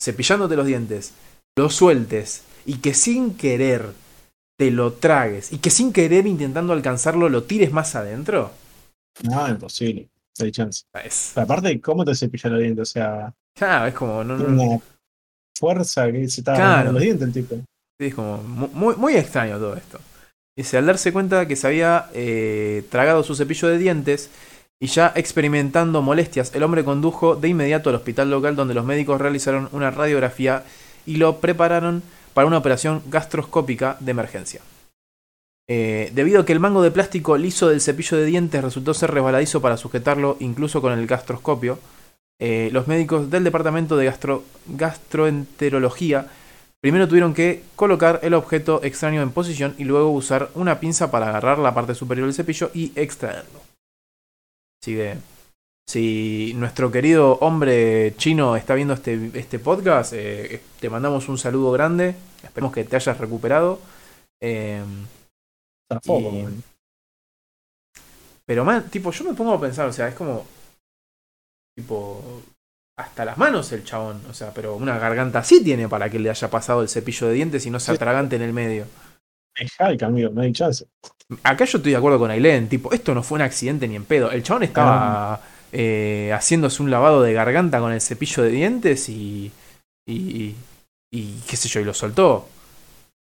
cepillándote los dientes, lo sueltes, y que sin querer te lo tragues, y que sin querer intentando alcanzarlo lo tires más adentro, No, imposible. No hay chance. es, aparte, ¿cómo te cepillas los dientes? O sea, claro, es como, no, una fuerza que se está Claro. los dientes el tipo. Sí, es como mu- muy, muy extraño todo esto. Dice, al darse cuenta que se había eh, tragado su cepillo de dientes y ya experimentando molestias, el hombre condujo de inmediato al hospital local donde los médicos realizaron una radiografía y lo prepararon para una operación gastroscópica de emergencia. Eh, debido a que el mango de plástico liso del cepillo de dientes resultó ser resbaladizo para sujetarlo incluso con el gastroscopio, eh, los médicos del departamento de gastro- gastroenterología Primero tuvieron que colocar el objeto extraño en posición y luego usar una pinza para agarrar la parte superior del cepillo y extraerlo. Así que, si nuestro querido hombre chino está viendo este, este podcast, eh, te mandamos un saludo grande. Esperemos que te hayas recuperado. Eh, Y- pero, man, tipo, yo me pongo a pensar, o sea, es como. Tipo. Hasta las manos el chabón. O sea, pero una garganta sí tiene para que le haya pasado el cepillo de dientes y no se Sí. atragante en el medio. Es Hulk, amigo, no hay chance. Acá yo estoy de acuerdo con Ailén, tipo, esto no fue un accidente ni en pedo. El chabón estaba eh, haciéndose un lavado de garganta con el cepillo de dientes y. y. y qué sé yo, y lo soltó.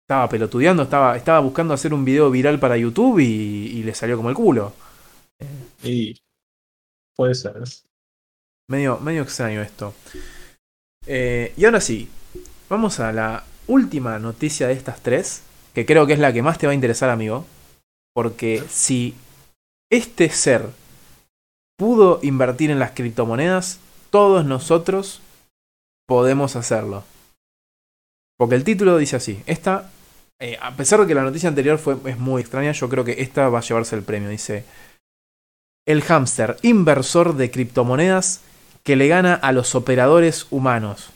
Estaba pelotudeando, estaba, estaba buscando hacer un video viral para YouTube y, y le salió como el culo. Y puede ser. Medio, medio extraño esto. Eh, y ahora sí, vamos a la última noticia de estas tres, que creo que es la que más te va a interesar, amigo. Porque si este ser pudo invertir en las criptomonedas, todos nosotros podemos hacerlo. Porque el título dice así, esta, eh, a pesar de que la noticia anterior fue, es muy extraña, yo creo que esta va a llevarse el premio. Dice, el hámster inversor de criptomonedas que le gana a los operadores humanos.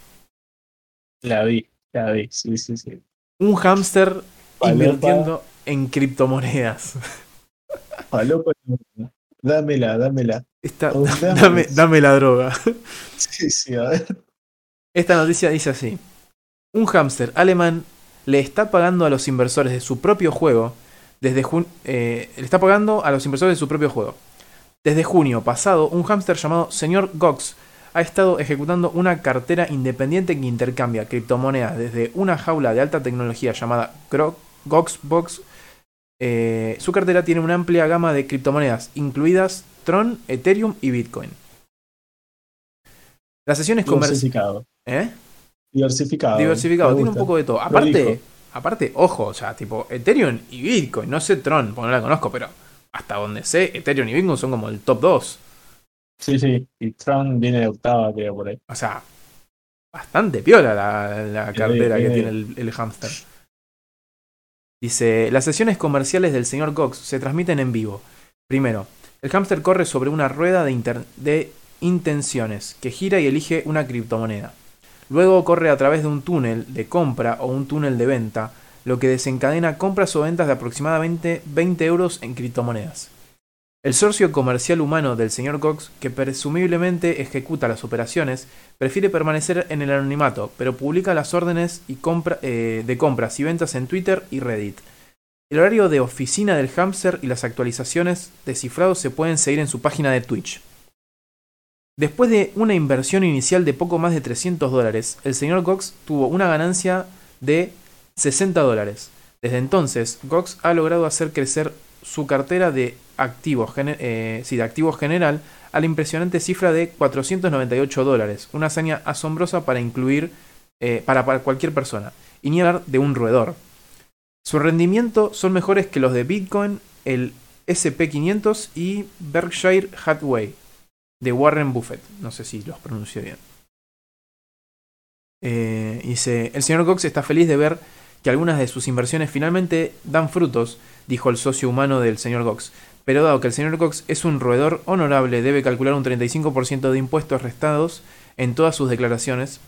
La vi, la vi, sí, sí, sí. Un hámster Palopa. invirtiendo en criptomonedas. Palopa, dámela, dámela. Esta- dame, dame. dame la droga. Sí, sí, a ver. Esta noticia dice así. Un hámster alemán le está pagando a los inversores de su propio juego Desde jun- eh, le está pagando a los inversores de su propio juego. Desde junio pasado, un hámster llamado Señor Gox ha estado ejecutando una cartera independiente que intercambia criptomonedas desde una jaula de alta tecnología llamada Goxbox. Eh, su cartera tiene una amplia gama de criptomonedas, incluidas Tron, Ethereum y Bitcoin. Las sesiones comerciales. Diversificado. ¿Eh? Diversificado. Diversificado, tiene un poco de todo. Aparte, aparte, ojo, o sea, tipo Ethereum y Bitcoin, no sé Tron, porque no la conozco, pero hasta donde sé, Ethereum y Bitcoin son como el top 2. Sí, sí. Y Tron viene de octava, creo, por ahí. O sea, bastante piola la, la Sí, cartera que tiene- el, el hámster. Dice, las sesiones comerciales del señor Cox se transmiten en vivo. Primero, el hámster corre sobre una rueda de, intenciones que gira y elige una criptomoneda. Luego corre a través de un túnel de compra o un túnel de venta, lo que desencadena compras o ventas de aproximadamente 20 euros en criptomonedas. El socio comercial humano del señor Cox, que presumiblemente ejecuta las operaciones, prefiere permanecer en el anonimato, pero publica las órdenes y eh, de compras y ventas en Twitter y Reddit. El horario de oficina del hámster y las actualizaciones de se pueden seguir en su página de Twitch. Después de una inversión inicial de poco más de 300 dólares, el señor Cox tuvo una ganancia de 60 dólares. Desde entonces, Cox ha logrado hacer crecer su cartera de activos, eh, de activos general a la impresionante cifra de 498 dólares, una hazaña asombrosa para incluir eh, para, para cualquier persona, y ni hablar de un roedor. Su rendimiento son mejores que los de Bitcoin, el SP500 y Berkshire Hathaway de Warren Buffett. No sé si los pronuncio bien. Eh, dice, el señor Cox está feliz de ver que algunas de sus inversiones finalmente dan frutos, dijo el socio humano del señor Cox. Pero dado que el señor Cox es un roedor honorable, debe calcular un 35% de impuestos restados en todas sus declaraciones,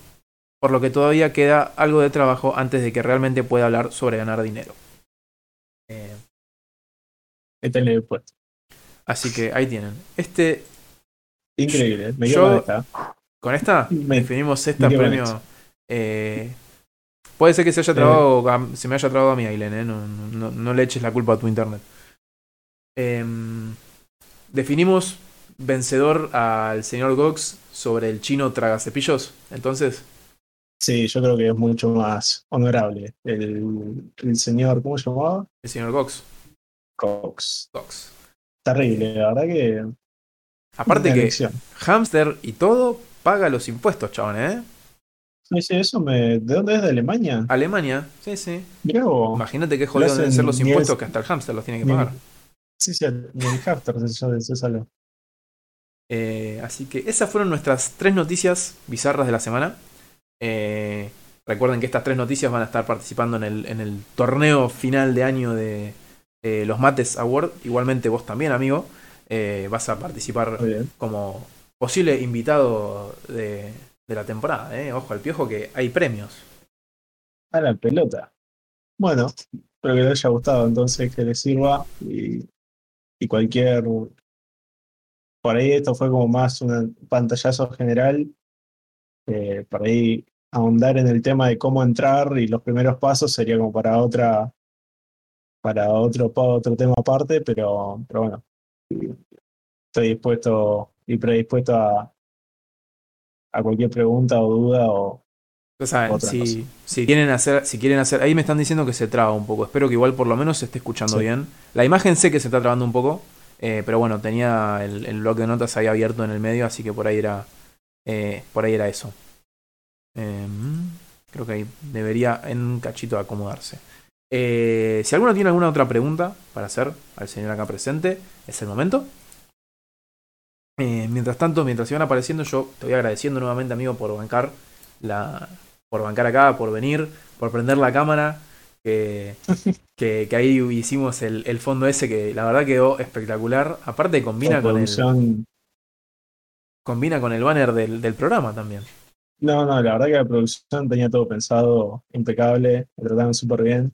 por lo que todavía queda algo de trabajo antes de que realmente pueda hablar sobre ganar dinero. Eh, Este así que ahí tienen. Este, Increíble. Me Yo- dio esta. con esta Me- definimos quedo con premio. eh, puede ser que se haya trabado, a- se me haya trabado a mí, Ailen, eh, no, no- no le eches la culpa a tu internet. Em, definimos vencedor al señor Gox sobre el chino tragacepillos. Entonces, Sí, yo creo que es mucho más honorable. El, el señor, ¿cómo se llamaba? el señor Gox. Cox. Gox. Terrible, la verdad que. Aparte que. Hamster y todo paga los impuestos, chabón, ¿eh? Sí, sí, eso me. ¿De dónde es? ¿De Alemania? Alemania, sí, sí. Imagínate qué jodido deben ser los impuestos es- que hasta el hamster los tiene que pagar. Sí, sí, el Hafter se salió. Eh, así que esas fueron nuestras tres noticias bizarras de la semana. Eh, recuerden que estas tres noticias van a estar participando en el, en el torneo final de año de los Mates Award. Igualmente vos también, amigo. eh, vas a participar como posible invitado de, de la temporada. eh. Ojo al piojo que hay premios. A la pelota. Bueno, espero que les haya gustado entonces, que les sirva y, cualquier. Por ahí esto fue como más un pantallazo general. eh, por ahí ahondar en el tema de cómo entrar y los primeros pasos sería como para otra. Para otro, otro tema aparte, pero bueno. Estoy dispuesto y predispuesto a, a cualquier pregunta o duda o, Ya saben, Otra si, si quieren hacer, si quieren hacer, ahí me están diciendo que se traba un poco. Espero que igual por lo menos se esté escuchando Sí. bien. La imagen sé que se está trabando un poco, eh, pero bueno, tenía el, el blog de notas ahí abierto en el medio, así que por ahí era, eh, por ahí era eso. Em, creo que ahí debería en un cachito acomodarse. Eh, si alguno tiene alguna otra pregunta para hacer al señor acá presente, es el momento. Eh, mientras tanto, mientras iban apareciendo, yo te voy agradeciendo nuevamente, amigo, por bancar la, por bancar acá, por venir, por prender la cámara, que, que, que ahí hicimos el, el fondo ese que la verdad quedó espectacular. Aparte combina con el, combina con el banner del, del programa también. No, no, la verdad que la producción tenía todo pensado impecable, me trataron súper bien.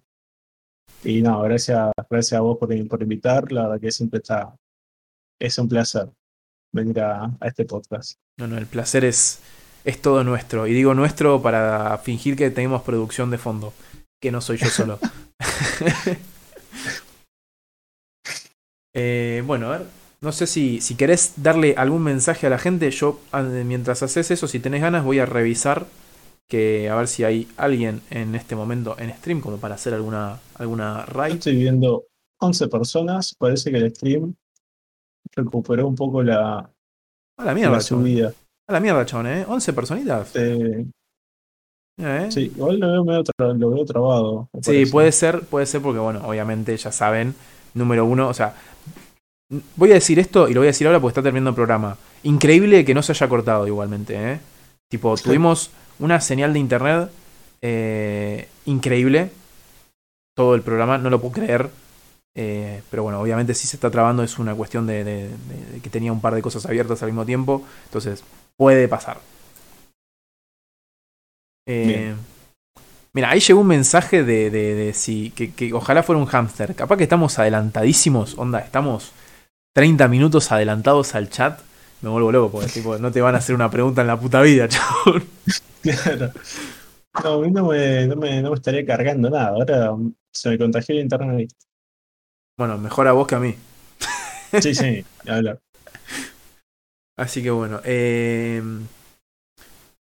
Y no, gracias, gracias a vos por, por invitar, la verdad que siempre está, es un placer venir a, a este podcast. No, no, el placer es, es todo nuestro. Y digo nuestro para fingir que tenemos producción de fondo, que no soy yo solo. Eh, bueno, a ver. No sé si, si querés darle algún mensaje a la gente. Yo, mientras haces eso, si tenés ganas, voy a revisar que a ver si hay alguien en este momento en stream como para hacer alguna, alguna raid. Estoy viendo 11 personas. Parece que el stream recuperó un poco la, a la mierda, subida. A la mierda, chabón, ¿eh? 11 personitas. Eh, Sí, igual lo veo, medio lo veo trabado. Sí, puede ser, puede ser porque, bueno, obviamente ya saben, número uno, o sea, voy a decir esto y lo voy a decir ahora porque está terminando el programa. Increíble que no se haya cortado igualmente, ¿eh? Tipo, tuvimos una señal de internet eh, increíble. Todo el programa, no lo puedo creer. Eh, pero bueno, obviamente si se está trabando es una cuestión de, que tenía un par de cosas abiertas al mismo tiempo. Entonces, puede pasar. Eh, mira, ahí llegó un mensaje de, si que, que, ojalá fuera un hámster. Capaz que estamos adelantadísimos. Onda, estamos 30 minutos adelantados al chat. Me vuelvo loco porque tipo, no te van a hacer una pregunta en la puta vida, chabón. Claro. No, a mí no me, no me, no me estaría cargando nada. Ahora se me contagió el internet. Bueno, mejor a vos que a mí. Sí, sí, hablar. Así que bueno. Eh,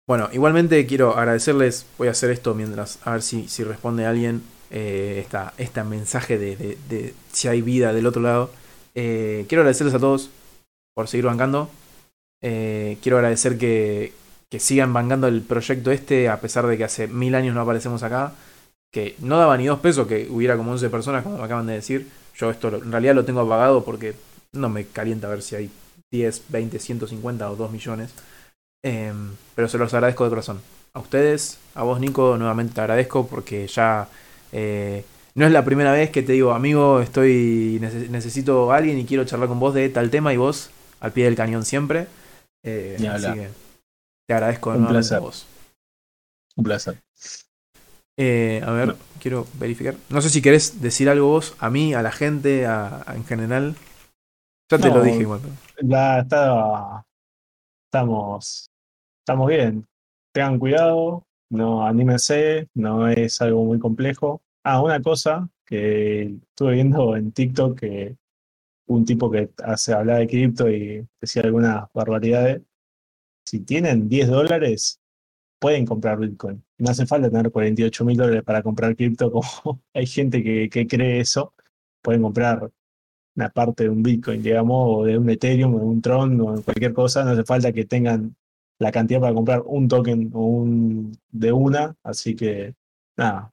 bueno, igualmente quiero agradecerles. Voy a hacer esto mientras. A ver si, si responde alguien. Eh, esta, este mensaje de, de, de, si hay vida del otro lado. Eh, quiero agradecerles a todos por seguir bancando. Eh, quiero agradecer que, que sigan bancando el proyecto este, a pesar de que hace mil años no aparecemos acá. Que no daba ni dos pesos, que hubiera como 11 personas, como me acaban de decir. Yo esto en realidad lo tengo apagado porque no me calienta ver si hay 10, 20, 150 o 2 millones. Em, pero se los agradezco de corazón. A ustedes, a vos Nico, nuevamente te agradezco porque ya eh, no es la primera vez que te digo, amigo, estoy necesito a alguien y quiero charlar con vos de tal tema y vos al pie del cañón siempre. Eh, así que te agradezco Un placer. a vos. Un placer. Eh, a ver, quiero verificar. No sé si querés decir algo vos, a mí, a la gente, a, en general. Ya te lo dije igual. Ya está, estamos, estamos bien. Tengan cuidado, no anímense, no es algo muy complejo. Ah, una cosa que estuve viendo en TikTok que un tipo que hace hablar de cripto y decía algunas barbaridades. Si tienen 10 dólares, pueden comprar Bitcoin. No hace falta tener 48 mil dólares para comprar cripto, como hay gente que, que, cree eso. Pueden comprar una parte de un Bitcoin, digamos, o de un Ethereum, o de un Tron, o cualquier cosa. No hace falta que tengan la cantidad para comprar un token o un de una. Así que, nada,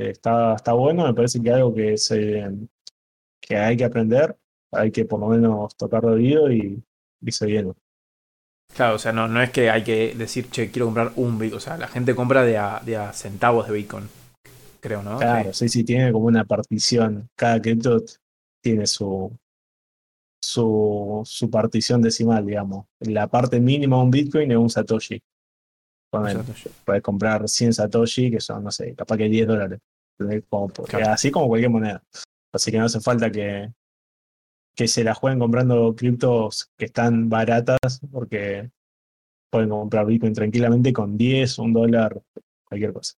está, está bueno, me parece que algo que, se, que hay que aprender, hay que por lo menos tocar de oído y, y se viene. Claro, o sea, no, no es que hay que decir, che, quiero comprar un Bitcoin. O sea, la gente compra de a, de a centavos de Bitcoin, creo, ¿no? Claro, sí, sí, tiene como una partición. Cada cripto tiene su, su, su partición decimal, digamos. La parte mínima de un Bitcoin es un Satoshi. Puedes comprar 100 Satoshi, que son, no sé, capaz que 10 dólares. Así como cualquier moneda. Así que no hace falta que, que se la jueguen comprando criptos que están baratas, porque pueden comprar Bitcoin tranquilamente con 10, un dólar, cualquier cosa.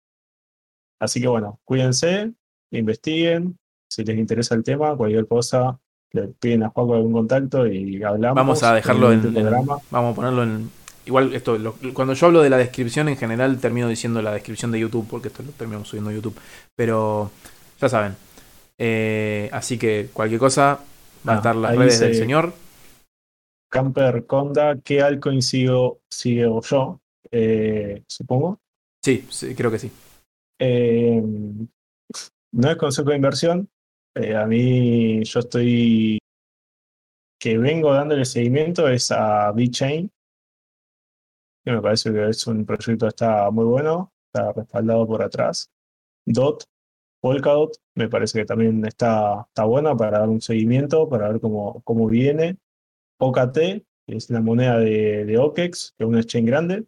Así que bueno, cuídense, investiguen, si les interesa el tema, cualquier cosa, le piden a Juan algún contacto y hablamos. Vamos a dejarlo en, el programa. vamos a ponerlo en, Igual esto, cuando yo hablo de la descripción en general termino diciendo la descripción de YouTube, porque esto lo terminamos subiendo a YouTube. Pero ya saben. Eh, así que cualquier cosa, va a estar las redes del señor. Camper Conda, ¿qué altcoin sigo, sigo yo? Eh, supongo. Sí, sí, creo que sí. Eh, no es consejo de inversión. a mí yo estoy que vengo dándole seguimiento es a BitChain que me parece que es un proyecto que está muy bueno, está respaldado por atrás. Dot, Polkadot, me parece que también está, está buena para dar un seguimiento, para ver cómo, cómo viene. OKT, que es la moneda de, de OKEX, que es un exchange grande,